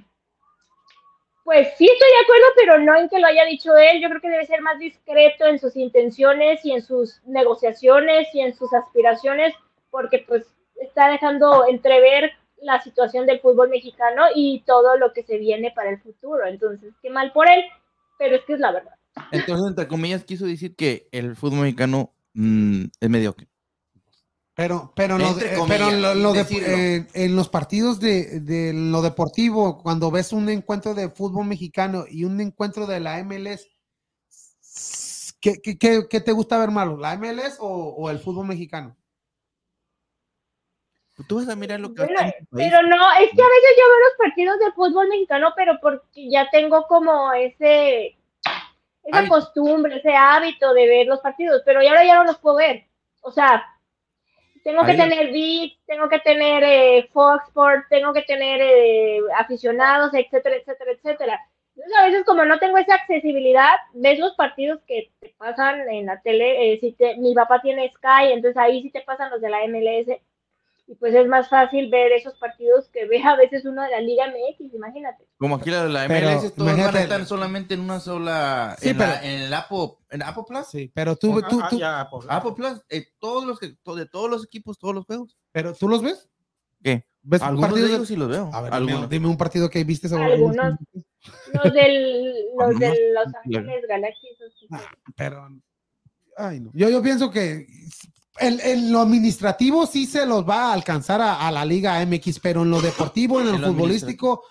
pues sí estoy de acuerdo, pero no en que lo haya dicho él. Yo creo que debe ser más discreto en sus intenciones y en sus negociaciones y en sus aspiraciones, porque pues está dejando entrever la situación del fútbol mexicano y todo lo que se viene para el futuro. Entonces, qué mal por él, pero es que es la verdad. Entonces, entre comillas, quiso decir que el fútbol mexicano mm, es mediocre. Pero, pero, no- Entre eh, comillas, pero lo- lo de- eh, en los partidos de, de lo deportivo, cuando ves un encuentro de fútbol mexicano y un encuentro de la MLS, ¿qué, qué- qué- qué te gusta ver malo? ¿La MLS o, o el fútbol mexicano? Tú vas a mirar lo que Bueno, en tu país. pero no, es que a veces yo veo los partidos de fútbol mexicano, pero porque ya tengo como ese, esa Hábito. costumbre, ese hábito de ver los partidos, pero ya ahora ya no los puedo ver. O sea, tengo que tener VIX, tengo que tener eh, Fox Sports, tengo que tener eh, aficionados, etcétera, etcétera, etcétera. Entonces, a veces como no tengo esa accesibilidad, ves los partidos que te pasan en la tele, eh, si te- mi papá tiene Sky, entonces ahí sí te pasan los de la MLS, y pues es más fácil ver esos partidos que ve a veces uno de la Liga MX, imagínate. Como aquí la, la Pero, MLS, todos van a imagínate- estar solamente en una sola. Sí, en, la- pero- en el Apple, en Apple Plus. Sí, pero tú, tú, Ah, tú- ya, Apple Plus, eh, todos los que, de todos los equipos, todos los juegos. pero tú los ves? ¿Qué? ¿Ves Algunos partidos de de- ellos sí los veo. A ver, dime, Algunos. dime un partido que viste sobre Algunos. Los del, los de Los. Ángeles Galaxy, esos sí. Ah, pero ay, no. yo, yo pienso que en, en lo administrativo sí se los va a alcanzar a, a la Liga MX, pero en lo deportivo, en En lo futbolístico,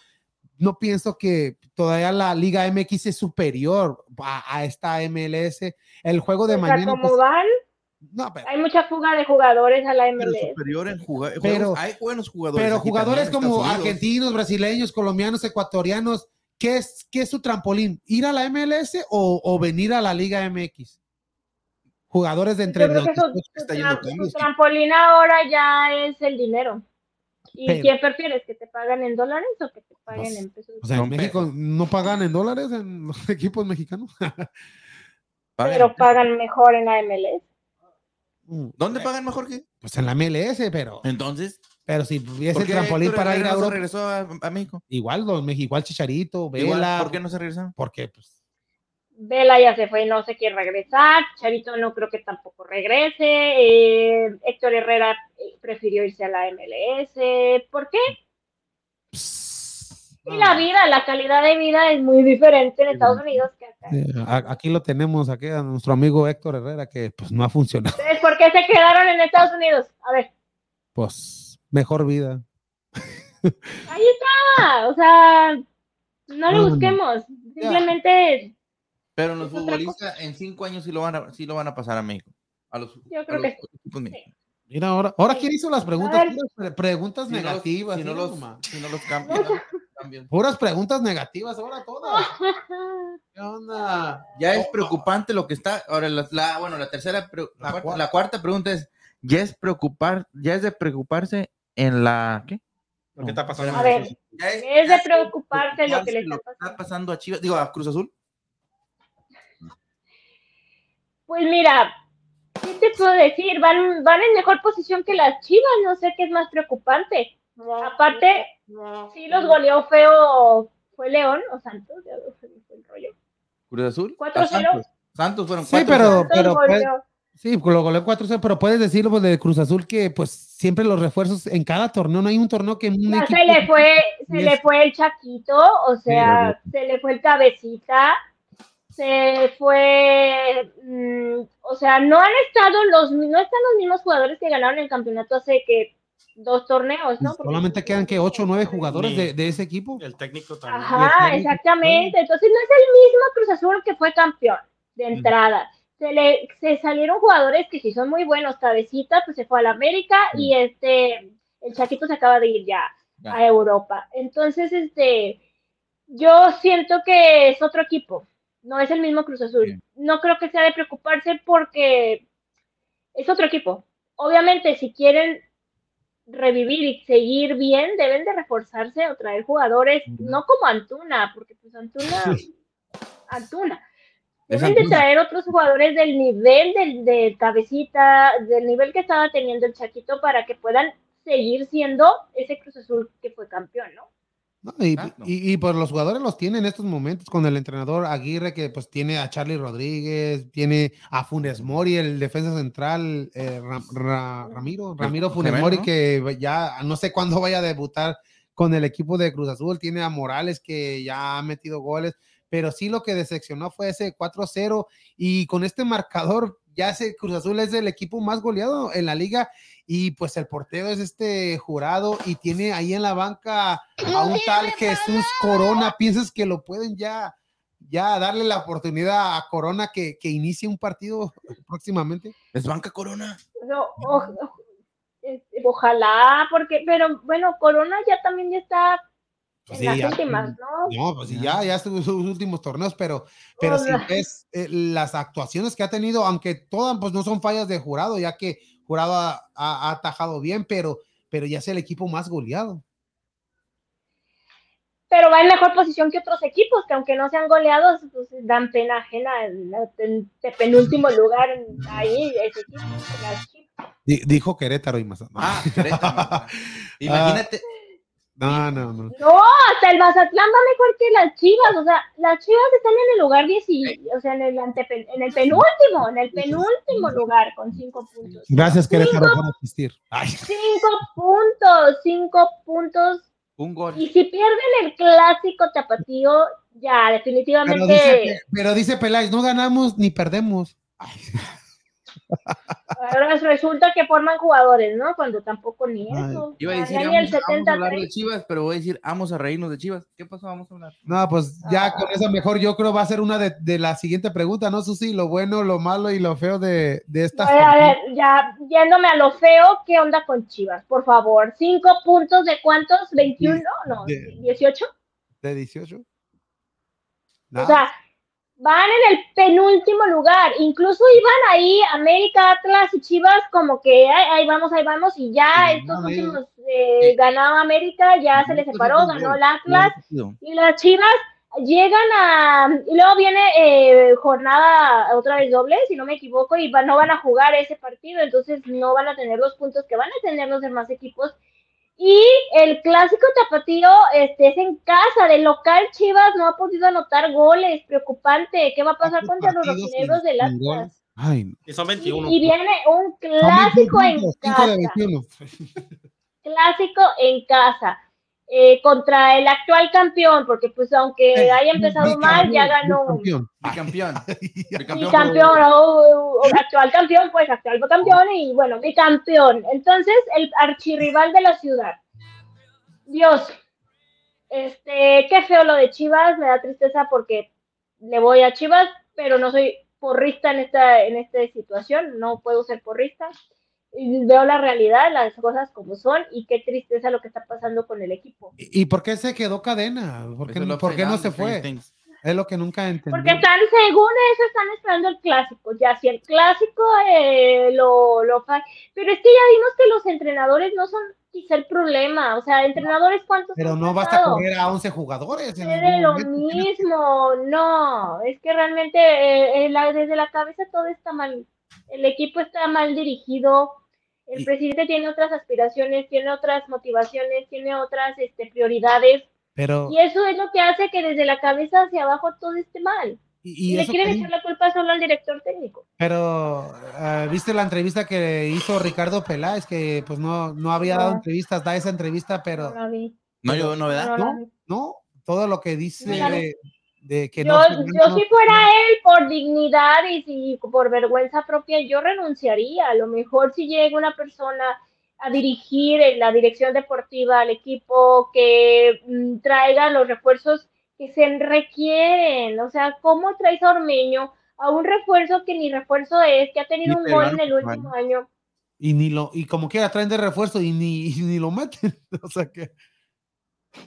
no pienso que todavía la Liga MX es superior a, a esta MLS. El juego de O sea, mañana. como pues, van, no, pero, hay mucha fuga de jugadores a la Pero MLS. superior en jugar. Pero- hay buenos jugadores. pero jugadores también como argentinos, brasileños, colombianos, ecuatorianos, ¿qué es, qué es su trampolín? ¿Ir a la MLS o, o venir a la Liga MX? Jugadores de entre que su, los- su está yendo tra- su cambios. trampolín ahora ya es el dinero. ¿Y Pero- quién prefieres? ¿Que te paguen en dólares o que te paguen Pues, en pesos? O sea, en México no pagan en dólares en los equipos mexicanos. Pagan. Pero pagan mejor en la MLS. ¿Dónde pagan mejor que? Pues en la MLS, pero, Entonces, pero si hubiese ¿por el qué trampolín Héctor para ir a no se Europa, regresó a, a México? igual los Mex- igual Chicharito, Igual, Vela, ¿Por qué no se regresaron? porque pues Vela ya se fue y no se quiere regresar. Charito no creo que tampoco regrese. eh, Héctor Herrera eh, prefirió irse a la MLS. ¿Por qué? Y la vida, la calidad de vida es muy diferente en Estados Unidos que acá. Eh, aquí lo tenemos aquí a nuestro amigo Héctor Herrera que pues no ha funcionado. Entonces, ¿por qué se quedaron en Estados Unidos? A ver, Pues mejor vida. ahí está. O sea, no no, no. busquemos. Simplemente, Pero los futbolistas en cinco años sí lo van a, sí lo van a pasar a México. A los, Yo a creo los que sí. equipos mexicanos. Mira ahora, ahora quién hizo las preguntas, puras preguntas Si no los- negativas, si no los, si no los cambian, cambian. puras preguntas negativas ahora todas. ¿Qué onda? Ya es preocupante lo que está. Ahora, la, la- bueno, la tercera, la, La cuarta, cuarta. la cuarta pregunta es: ¿ya es preocupar, ya es de preocuparse en la. ¿Qué? Lo que está pasando. A ver, Ya es de ya preocuparse lo que le preocuparse está pasando. pasando a Chivas, digo, a Cruz Azul. Pues mira, ¿qué te puedo decir? Van, van en mejor posición que las Chivas, no sé qué es más preocupante. Aparte, sí los goleó feo, fue León o Santos, ya fue el rollo. Cruz Azul. 4-0. a Santos. Santos fueron Sí, cuatro. pero- pero, pues, goleó. Sí, lo goleó 4 pero puedes decirlo pues, de Cruz Azul que pues siempre los refuerzos en cada torneo, no hay un torneo que un se le fue, se le fue el Chaquito, o sea, se le fue el Cabecita, se fue, mm, o sea, no han estado los, no están los mismos jugadores que ganaron el campeonato hace que dos torneos, ¿no? Porque- Solamente quedan que 8 o 9 jugadores de, de ese equipo. El técnico también. Ajá, exactamente. Entonces no es el mismo Cruz Azul que fue campeón de Mm. entrada. Se le se salieron jugadores que sí son muy buenos. Cabecita, pues se fue al América y este el Chaquito se acaba de ir ya Ya. a Europa. Entonces, este yo siento que es otro equipo. No es el mismo Cruz Azul. Bien. No creo que sea de preocuparse porque es otro equipo. Obviamente, si quieren revivir y seguir bien, deben de reforzarse o traer jugadores, no como Antuna, porque pues Antuna, Antuna. Deben de traer otros jugadores del nivel del, de cabecita, del nivel que estaba teniendo el Chaquito para que puedan seguir siendo ese Cruz Azul que fue campeón, ¿no? No, y, y, y, pues los jugadores los tienen en estos momentos con el entrenador Aguirre, que pues tiene a Charlie Rodríguez, tiene a Funes Mori, el defensa central, eh, Ra- Ra- Ramiro, Ramiro Funes Mori, ¿no? que ya no sé cuándo vaya a debutar con el equipo de Cruz Azul, tiene a Morales que ya ha metido goles, pero sí lo que decepcionó fue ese 4-0 y con este marcador ya ese Cruz Azul es el equipo más goleado en la liga y pues el portero es este jurado y tiene ahí en la banca a un tal Jesús Corona. ¿Piensas que lo pueden ya, ya darle la oportunidad a Corona que, que inicie un partido próximamente? Es banca Corona. O- o- Este, ojalá, porque, pero bueno, Corona ya también ya está Pues en sí, las ya- últimas, ¿no? No, pues sí, ya, ya estuvo sus últimos torneos, pero, pero si ves eh, las actuaciones que ha tenido, aunque todas pues no son fallas de jurado, ya que jurado ha, ha- ha atajado bien, pero, pero ya es el equipo más goleado. Pero va en mejor posición que otros equipos, que aunque no sean goleados, pues dan pena ajena en penúltimo lugar ahí, ese equipo, dijo Querétaro y Mazatlán. Ah, Querétaro. Imagínate, No, no, no. No, hasta el Mazatlán va mejor que las Chivas, o sea, las Chivas están en el lugar 10, y- o sea, en el, antepen- en el penúltimo, en el penúltimo lugar con cinco puntos. Gracias, Querétaro, por asistir. Ay, Cinco puntos, cinco puntos. un gol. Y si pierden el clásico tapatío, ya, pero, definitivamente. dice, pero dice Peláez, no ganamos ni perdemos. Ay, Ahora resulta que forman jugadores, ¿no? Cuando tampoco ni Ay. eso. Iba a decir, el vamos, vamos a hablar de 73. Chivas, pero voy a decir, vamos a reírnos de Chivas. ¿Qué pasó? Vamos a hablar. No, pues ya con esa mejor yo creo va a ser una de, de la siguiente pregunta, ¿no, Susi? Lo bueno, lo malo y lo feo de, de esta. A ver, a ver, ya yéndome a lo feo, ¿qué onda con Chivas? Por favor, cinco puntos de cuántos? ¿21? No, De- ¿18? de 18. O Nada. sea, van en el penúltimo lugar. Incluso iban ahí América, Atlas y Chivas como que ahí, ahí vamos, ahí vamos y ya Sí, estos no, últimos eh, ganaba América, ya se les separó, ganó el Atlas y las Chivas llegan a y luego viene eh, jornada otra vez doble, si no me equivoco, y va- no van a jugar ese partido, entonces no van a tener los puntos que van a tener los demás equipos. Y el clásico tapatío este, es en casa, del local Chivas no ha podido anotar goles, preocupante. ¿Qué va a pasar contra los sin- del. Atlas? Ay, Y son Y, 21. y viene un clásico 21 en casa de 21. clásico en casa eh, contra el actual campeón, porque pues aunque Eh, haya empezado mal, ya ganó bicampeón. Bicampeón. mi Bicampeón. campeón, o, o actual campeón, pues actual campeón y bueno, mi campeón. Entonces, el archirrival de la ciudad. Dios, este, qué feo lo de Chivas, me da tristeza porque le voy a Chivas, pero no soy porrista en esta, en esta situación, no puedo ser porrista. Y veo la realidad, las cosas como son, y qué tristeza lo que está pasando con el equipo. ¿Y y por qué se quedó cadena? ¿Por qué, es por no se fue? Es lo que nunca entendí. Porque están, según eso, están esperando el clásico. Ya si el clásico eh, lo, lo fa- Pero es que ya vimos que los entrenadores no son quizá el problema. O sea, entrenadores cuántos Pero no basta pasado? correr a 11 jugadores. ningún lo mismo, no, es que realmente eh, eh, la- desde la cabeza todo está mal, el equipo está mal dirigido, el Y- presidente tiene otras aspiraciones, tiene otras motivaciones, tiene otras este, prioridades, Pero, y eso es lo que hace que desde la cabeza hacia abajo todo esté mal. y, Y, y le quieren que- echar la culpa solo al director técnico. pero ah, ¿viste la entrevista que hizo Ricardo Peláez? Que pues no, no había dado entrevistas, da esa entrevista, pero No la vi, No, yo, novedad. no la ¿no? vi. no, todo lo que dice. De, de que Yo, no. yo si fuera él, por dignidad y si por vergüenza propia, yo renunciaría. A lo mejor si llega una persona a dirigir en la dirección deportiva al equipo, que mm, traiga los refuerzos que se requieren. O sea, ¿cómo traes a Ormeño a un refuerzo que ni refuerzo es, que ha tenido Ni un gol en el último año? Y ni lo, y como quiera traen de refuerzo y ni, y ni lo meten. O sea que.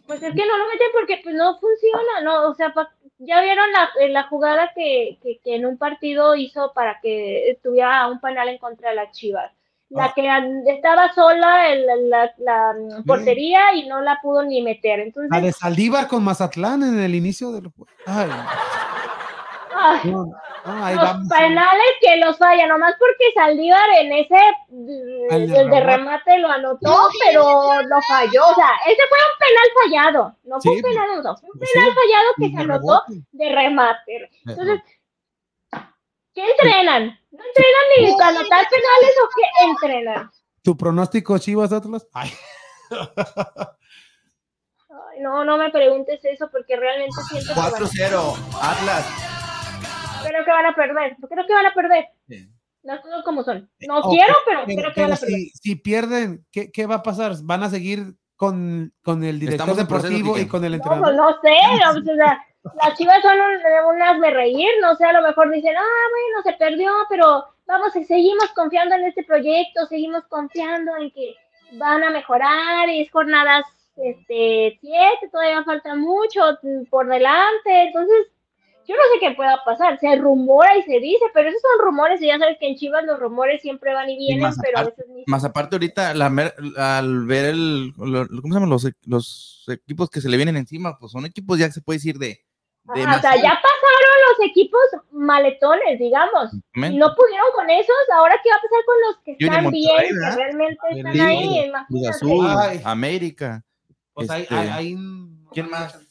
Pues es que no lo meten porque pues no funciona, ¿no? O sea, pa- ya vieron la, eh, la jugada que, que, que en un partido hizo para que tuviera un penal en contra de las Chivas. La Ah. que estaba sola en la, la- la, mm, portería y no la pudo ni meter. Entonces, La de Saldívar con Mazatlán en el inicio del juego. Ay, ay, no, no, ahí los vamos. penales que los falla, nomás porque Saldívar en ese, el de remate lo anotó, pero lo falló. O sea, ese fue un penal fallado, no fue Sí, un penal anotado, fue un sí, penal fallado que se anotó rebote. de remate. Entonces, ¿qué entrenan? ¿No entrenan ni anotar penales o qué entrenan? ¿Tu pronóstico, Chivas Atlas? Ay, Ay, no, no me preguntes eso porque realmente siento que van, 4-0. Atlas. Creo que van a perder. Creo que van a perder. Sí. Las cosas como son. No Ok, quiero, pero, pero, creo que van a perder. si, si pierden, ¿qué, ¿qué va a pasar? ¿Van a seguir con, con el director Estamos deportivo y con el No, entrenador? pues no sé, o sea, las chivas son unas de reír, no sé, a lo mejor dicen, ah, bueno, se perdió, pero vamos, seguimos confiando en este proyecto, seguimos confiando en que van a mejorar, y es jornadas este, siete, todavía falta mucho por delante, entonces yo no sé qué pueda pasar, se rumora y se dice, pero esos son rumores y ya sabes que en Chivas los rumores siempre van y vienen, pero a veces ni Más aparte ahorita, al ver el, ¿cómo se llaman los, los, equipos que se le vienen encima? Pues son equipos ya que se puede decir de... de o sea, ya pasaron los equipos maletones, digamos, y no pudieron con esos, ahora qué va a pasar con los que están bien, que realmente están ahí. Azul, América. Pues hay, este, hay, ¿Quién más?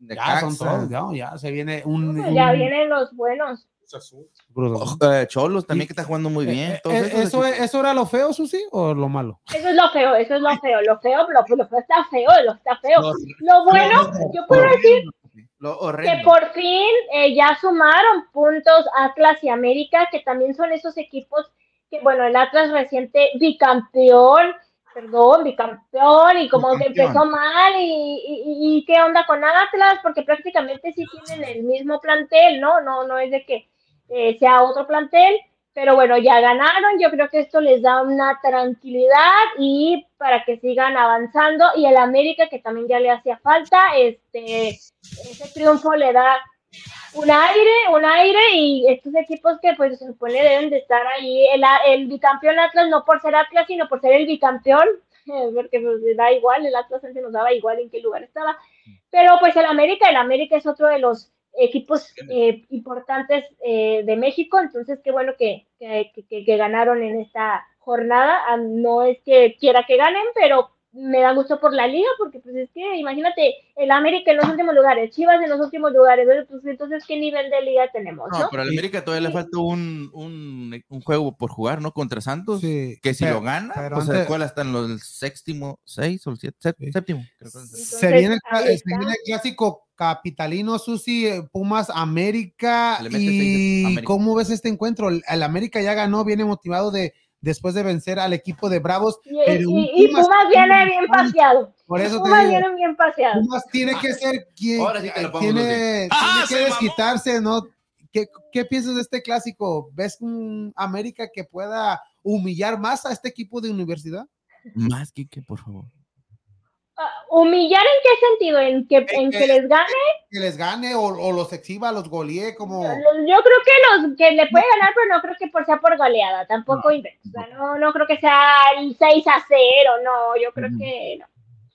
Ya son todos, ya, ya se viene un, Ya vienen los buenos. Eh, Cholos también que está jugando muy bien. Eh, eh, eso, ¿Eso era lo feo, Susi, o lo malo? Eso es lo feo, eso es lo feo. Lo feo, lo, lo feo está feo, lo está feo. Lo, bueno, yo puedo decir que por fin ya sumaron puntos Atlas y América, que también son esos equipos que, bueno, el Atlas reciente bicampeón, perdón, bicampeón y como que empezó mal y, y, qué onda con Atlas, porque prácticamente sí tienen el mismo plantel, ¿no? No, no es de que eh, sea otro plantel, pero bueno, ya ganaron, yo creo que esto les da una tranquilidad y para que sigan avanzando y el América que también ya le hacía falta, este, ese triunfo le da un aire, un aire y estos equipos que pues se supone deben de estar ahí, el, el bicampeón Atlas no por ser Atlas, sino por ser el bicampeón, porque pues, da igual, el Atlas antes nos daba igual en qué lugar estaba, pero pues el América, el América es otro de los equipos eh, importantes eh, de México, entonces qué bueno que, que, que, que, ganaron en esta jornada, ah, no es que quiera que ganen, pero me da gusto por la liga, porque pues es que imagínate, el América en los últimos lugares, Chivas en los últimos lugares, pues entonces qué nivel de liga tenemos, ¿no? pero al América todavía le falta un, un, un, juego por jugar, ¿no? Contra Santos, que si lo gana, pues se cuela hasta en los séptimo, seis o siete, séptimo. se, viene el, se viene el clásico capitalino, Susi, eh, Pumas América, y ¿cómo ves este encuentro? El América ya ganó, viene motivado de después de vencer al equipo de Bravos. Y, Pumas, viene bien paseado. Por eso Pumas viene bien paseado. Pumas tiene que ser quien tiene, ah, que desquitarse, ¿no? ¿Qué, ¿Qué, piensas de este clásico? ¿Ves un América que pueda humillar más a este equipo de universidad? Más, que por favor. ¿Humillar en qué sentido? ¿En que, en que, les gane? Que les gane o, los exhiba, los golee como... Yo, creo que los que le puede ganar, pero no creo que por sea por goleada, tampoco no. no, creo que sea el 6 a 0, no, yo creo que no.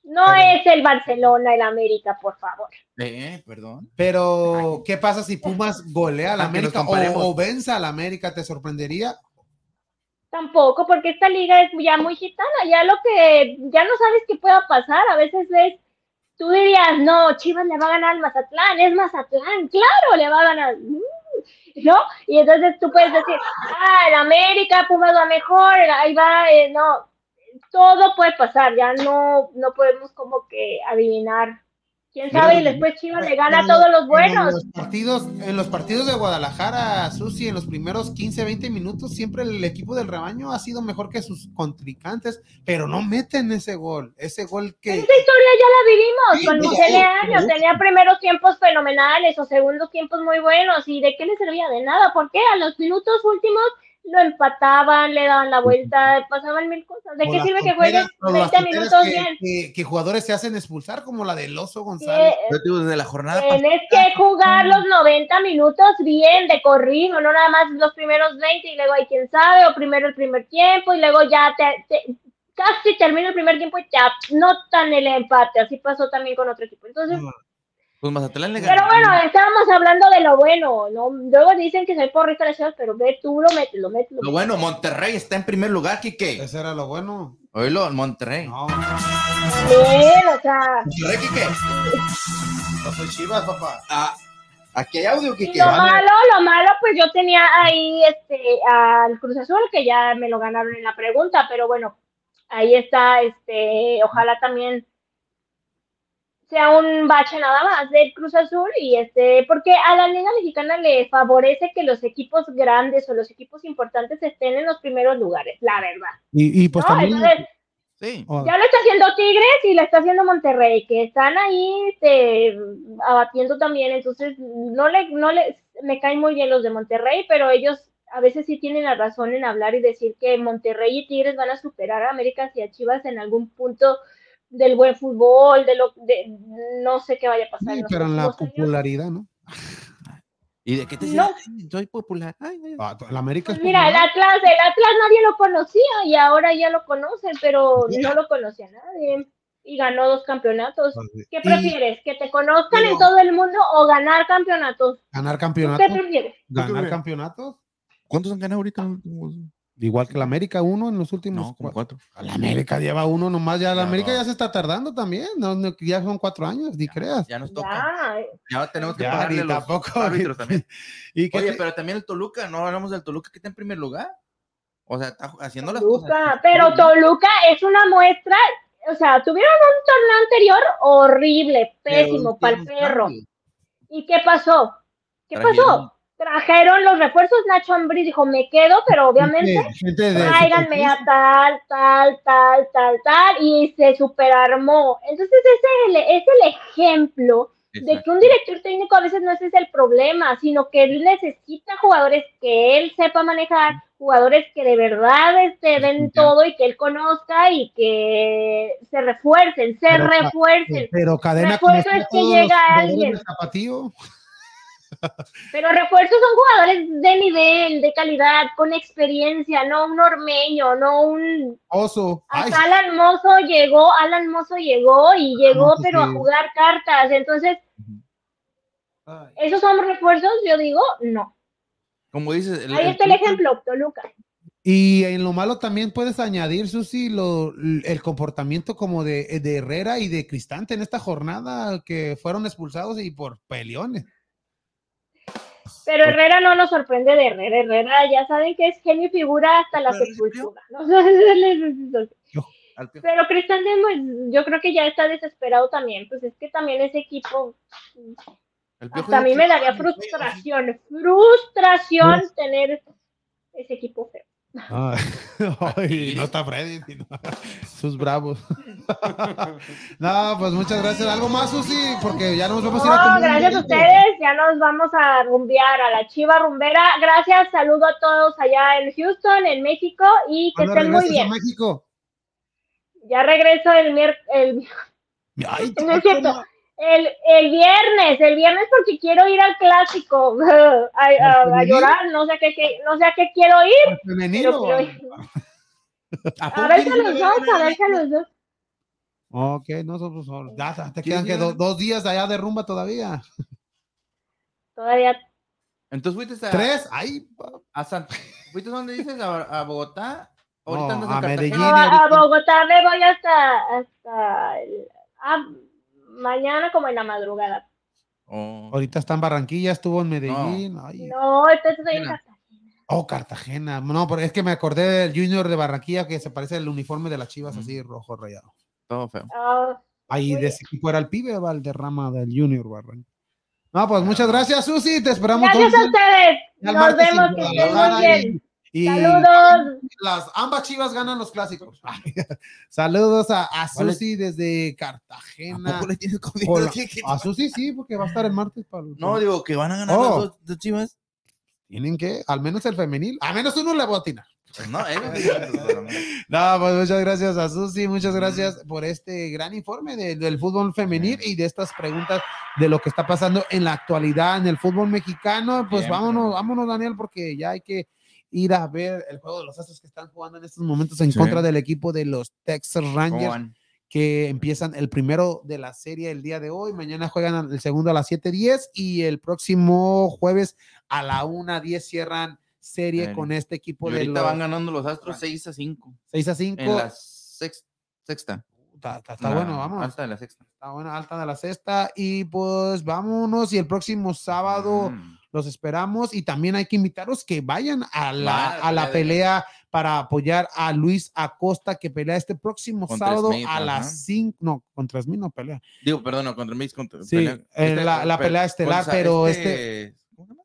No es el Barcelona, el América, por favor. Eh, perdón. Pero, ¿qué pasa si Pumas golea al América o, o vence al América? ¿Te sorprendería? Tampoco, porque esta liga es ya muy gitana, ya lo que, ya no sabes qué pueda pasar, a veces ves, tú dirías, no, Chivas le va a ganar al Mazatlán, es Mazatlán, claro, le va a ganar, mm", ¿no? Y entonces tú puedes decir, ah, el América, Pumas va mejor, ahí va, eh, no, todo puede pasar, ya no, no podemos como que adivinar quién sabe, y después Chivas le gana a todos los buenos. En los, partidos, en los partidos de Guadalajara, Susi, en los primeros 15, 20 minutos, siempre el equipo del rebaño ha sido mejor que sus contrincantes, pero no meten ese gol, ese gol que... Esa historia ya la vivimos con Michele Años, tenía primeros tiempos fenomenales o segundos tiempos muy buenos, ¿y de qué le servía? De nada, ¿por qué? A los minutos últimos lo empataban, le daban la vuelta, pasaban mil cosas. ¿De qué sirve que juegues 20 minutos bien? Que, jugadores se hacen expulsar, como la del Oso González. desde la jornada Tienes que jugar los 90 minutos bien, de corrido, no nada más los primeros 20 y luego hay quien sabe, o primero el primer tiempo y luego ya te, casi termina el primer tiempo y ya notan el empate. Así pasó también con otro equipo. Entonces. Pues Pero bueno, estábamos hablando de lo bueno, ¿no? Luego dicen que soy porrista de Chivas, pero ve tú, lo metes, lo metes. Lo, bueno, Monterrey está en primer lugar, Kike. Ese era lo bueno. Oílo, Monterrey. No. Bien, o sea. Monterrey, Kike. No soy Chivas, papá. Ah. Aquí hay audio, Kike. Lo malo, lo malo, pues yo tenía ahí este al Cruz Azul, que ya me lo ganaron en la pregunta, pero bueno, ahí está, este, ojalá también sea un bache nada más del Cruz Azul y este, porque a la Liga Mexicana le favorece que los equipos grandes o los equipos importantes estén en los primeros lugares, la verdad. Y, pues también. Sí. Ya lo está haciendo Tigres y lo está haciendo Monterrey, que están ahí este, abatiendo también. Entonces, no le, no le, me caen muy bien los de Monterrey, pero ellos a veces sí tienen la razón en hablar y decir que Monterrey y Tigres van a superar a América y a Chivas en algún punto del buen fútbol, de lo de no sé qué vaya a pasar. Sí, en los pero en la años. popularidad, ¿no? ¿Y de qué te No. Soy popular. Ay. Ah, la América Pues es mira, el. Atlas, el Atlas nadie lo conocía y ahora ya lo conocen, pero no lo conocía nadie. Y ganó dos campeonatos. ¿Qué Y prefieres? ¿Que te conozcan Pero- en todo el mundo o ganar campeonatos? ganar ¿Qué campeonatos. prefieres? Ganar campeonatos. ¿Cuántos han ganado ahorita? Igual que la América, uno en los últimos No, como cuatro. cuatro. La América lleva uno nomás, ya la Ya América no. ya se está tardando también, no, no, ya son cuatro años, ni creas. Ya nos toca. Ya, Ya tenemos que Ya, pagarle los tampoco. árbitros también. ¿Y qué Oye, te- pero también el Toluca, no hablamos del Toluca que está en primer lugar. O sea, está haciendo las cosas. Toluca, pero Toluca es una muestra, o sea, tuvieron un torneo anterior horrible, pésimo, para el perro. ¿Y qué pasó? ¿Qué pasó? Trajeron los refuerzos, Nacho Ambriz dijo, me quedo, pero obviamente tráiganme a tal, tal, tal, tal, tal, y se superarmó. Entonces ese es el, es el ejemplo de que un director técnico a veces no ese es el problema, sino que él necesita jugadores que él sepa manejar, jugadores que de verdad este, den todo y que él conozca y que se refuercen, se Pero- refuercen. Pero cadena Refuerzo es que llega alguien. Pero refuerzos son jugadores de nivel, de calidad, con experiencia, no un ormeño, no un... Oso. Hasta Alan Mozo llegó, Alan Mozo llegó y llegó, Mozo, pero a jugar cartas. Entonces, ay. ¿esos son refuerzos? Yo digo, no. Como dices, el, Ahí el está el ejemplo, Toluca. Y en lo malo también puedes añadir, Susi, lo, el comportamiento como de, de Herrera y de Cristante en esta jornada que fueron expulsados y por peleones. Pero Herrera no nos sorprende de Herrera. Herrera ya saben que es genio y figura hasta la sepultura. Pero Cristante, pues, yo creo que ya está desesperado también. Pues es que también ese equipo Hasta a mí me daría frustración, frustración tener ese equipo feo. Ay, ay, no está Freddy, sino sus bravos. no, pues muchas gracias. ¿Algo más, Susi? Porque ya nos vamos a ir a No, gracias a ustedes, ya nos vamos a rumbear a la Chiva Rumbera. Gracias, saludo a todos allá en Houston, en México y que ¿Cuándo estén muy regresas a bien. México? Ya regreso el miércoles, el, Ay, no es cierto, el, el viernes, el viernes porque quiero ir al clásico, a, a- a femenil? llorar, no sé a qué, qué- no sé a qué quiero ir, ¿al femenino. pero quiero ir. ¿A ver los dos, ver a ver los dos. Ok, nosotros solo. Ya te ¿Quieres quedan que dos días allá de rumba todavía. Todavía Entonces fuiste a, ¿Tres? Ay, pa- a San- ¿Fuiste a dónde dices? ¿A, a Bogotá? Ahorita No, andas a. Medellín. No, a Bogotá me voy hasta, hasta el- ah, mañana como en la madrugada. Oh. ahorita está en Barranquilla, estuvo en Medellín. Ay. No, entonces estoy en. Cartagena. Oh, Cartagena. No, pero es que me acordé del Junior de Barranquilla que se parece al uniforme de las chivas, así rojo rayado. Todo feo. Ah, Ahí de ese equipo era el pibe Valderrama del Junior Barranquilla. No, pues muchas gracias, Susi. Te esperamos gracias a ustedes. al Nos vemos, que estén muy bien. Y- Saludos. las ambas chivas ganan los clásicos. Saludos a, a. Susi desde ¿A Cartagena. poco le tienes A Susi sí, porque va a estar el martes para No, digo que van a ganar Oh. las dos, dos chivas. Tienen que, al menos el femenil, a menos uno le va a atinar. Pues no, dicen, No, pues muchas gracias a Susi, muchas gracias por este gran informe de- del fútbol femenil y de estas preguntas de lo que está pasando en la actualidad en el fútbol mexicano. Pues Bien, vámonos, vámonos, Daniel, porque ya hay que ir a ver el juego de los Astros que están jugando en estos momentos en Sí. contra del equipo de los Texas ¿Cómo Rangers que empiezan el primero de la serie el día de hoy. Mañana juegan el segundo a las 7:10 y el próximo jueves a la 1:10 cierran serie con este Y equipo de ahorita los van ganando los Astros 6 a 5. 6 a 5. En la sex- sexta. Está, está- está La bueno, vamos. Alta de la sexta. Está buena, alta de la sexta. Y pues vámonos. Y el próximo sábado Mm. Los esperamos. Y también hay que invitaros que vayan a la, a la pelea para apoyar a Luis Acosta, que pelea este próximo Contra sábado Smith, a las 5. No, contra Smith no pelea. Digo, perdón, no, contra Mix. Contra, Sí, en la- la pe- pelea estelar, pero este. ¿Cómo se llama?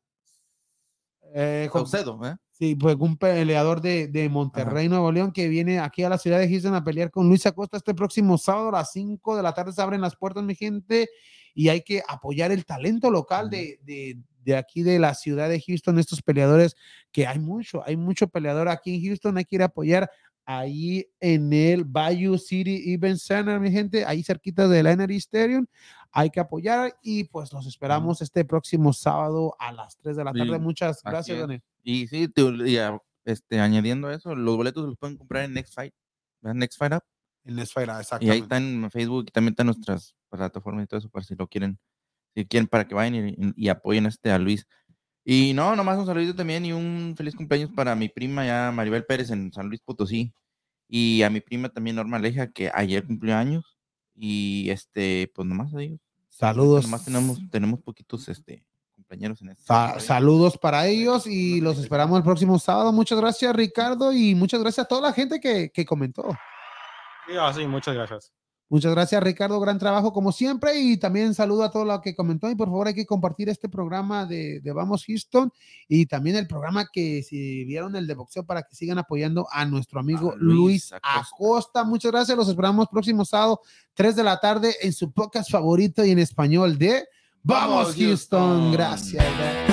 Eh, Saucedo, ¿eh? Sí, pues un peleador de, de Monterrey, Nuevo León, que viene aquí a la ciudad de Houston a pelear con Luis Acosta este próximo sábado a las 5 de la tarde. Se abren las puertas, mi gente, y hay que apoyar el talento local de, de, de aquí de la ciudad de Houston, estos peleadores, que hay mucho, hay mucho peleador aquí en Houston, hay que ir a apoyar ahí en el Bayou City Event Center, mi gente, ahí cerquita del Energy Stadium. Hay que apoyar y pues los esperamos este próximo sábado a las 3 de la tarde. Sí, Muchas gracias. Daniel. Y sí, te- y, este, añadiendo eso, los boletos los pueden comprar en Next Fight. Next Fight Up. En Esfera, Y ahí exactamente. está en Facebook y también están nuestras plataformas y todo eso, para si lo quieren, si quieren, para que vayan y, y apoyen este a Luis. Y no, nomás un saludito también y un feliz cumpleaños para mi prima ya Maribel Pérez en San Luis Potosí. Y a mi prima también Norma Aleja, que ayer cumplió años. Y este, pues nomás ellos. Saludos. Nomás tenemos, tenemos poquitos este, compañeros en este. Sa- saludos para ellos y los esperamos el próximo sábado. Muchas gracias, Ricardo, y muchas gracias a toda la gente que, que comentó. Sí, ah, sí, muchas gracias. Muchas gracias, Ricardo. Gran trabajo como siempre. Y también saludo a todo lo que comentó. Y por favor, hay que compartir este programa de, de Vamos Houston y también el programa que si vieron el de boxeo para que sigan apoyando a nuestro amigo A Luis Luis Acosta. Acosta. Muchas gracias. Los esperamos próximo sábado, 3 de la tarde, en su podcast favorito y en español de Vamos Vamos, Houston. Houston. Gracias.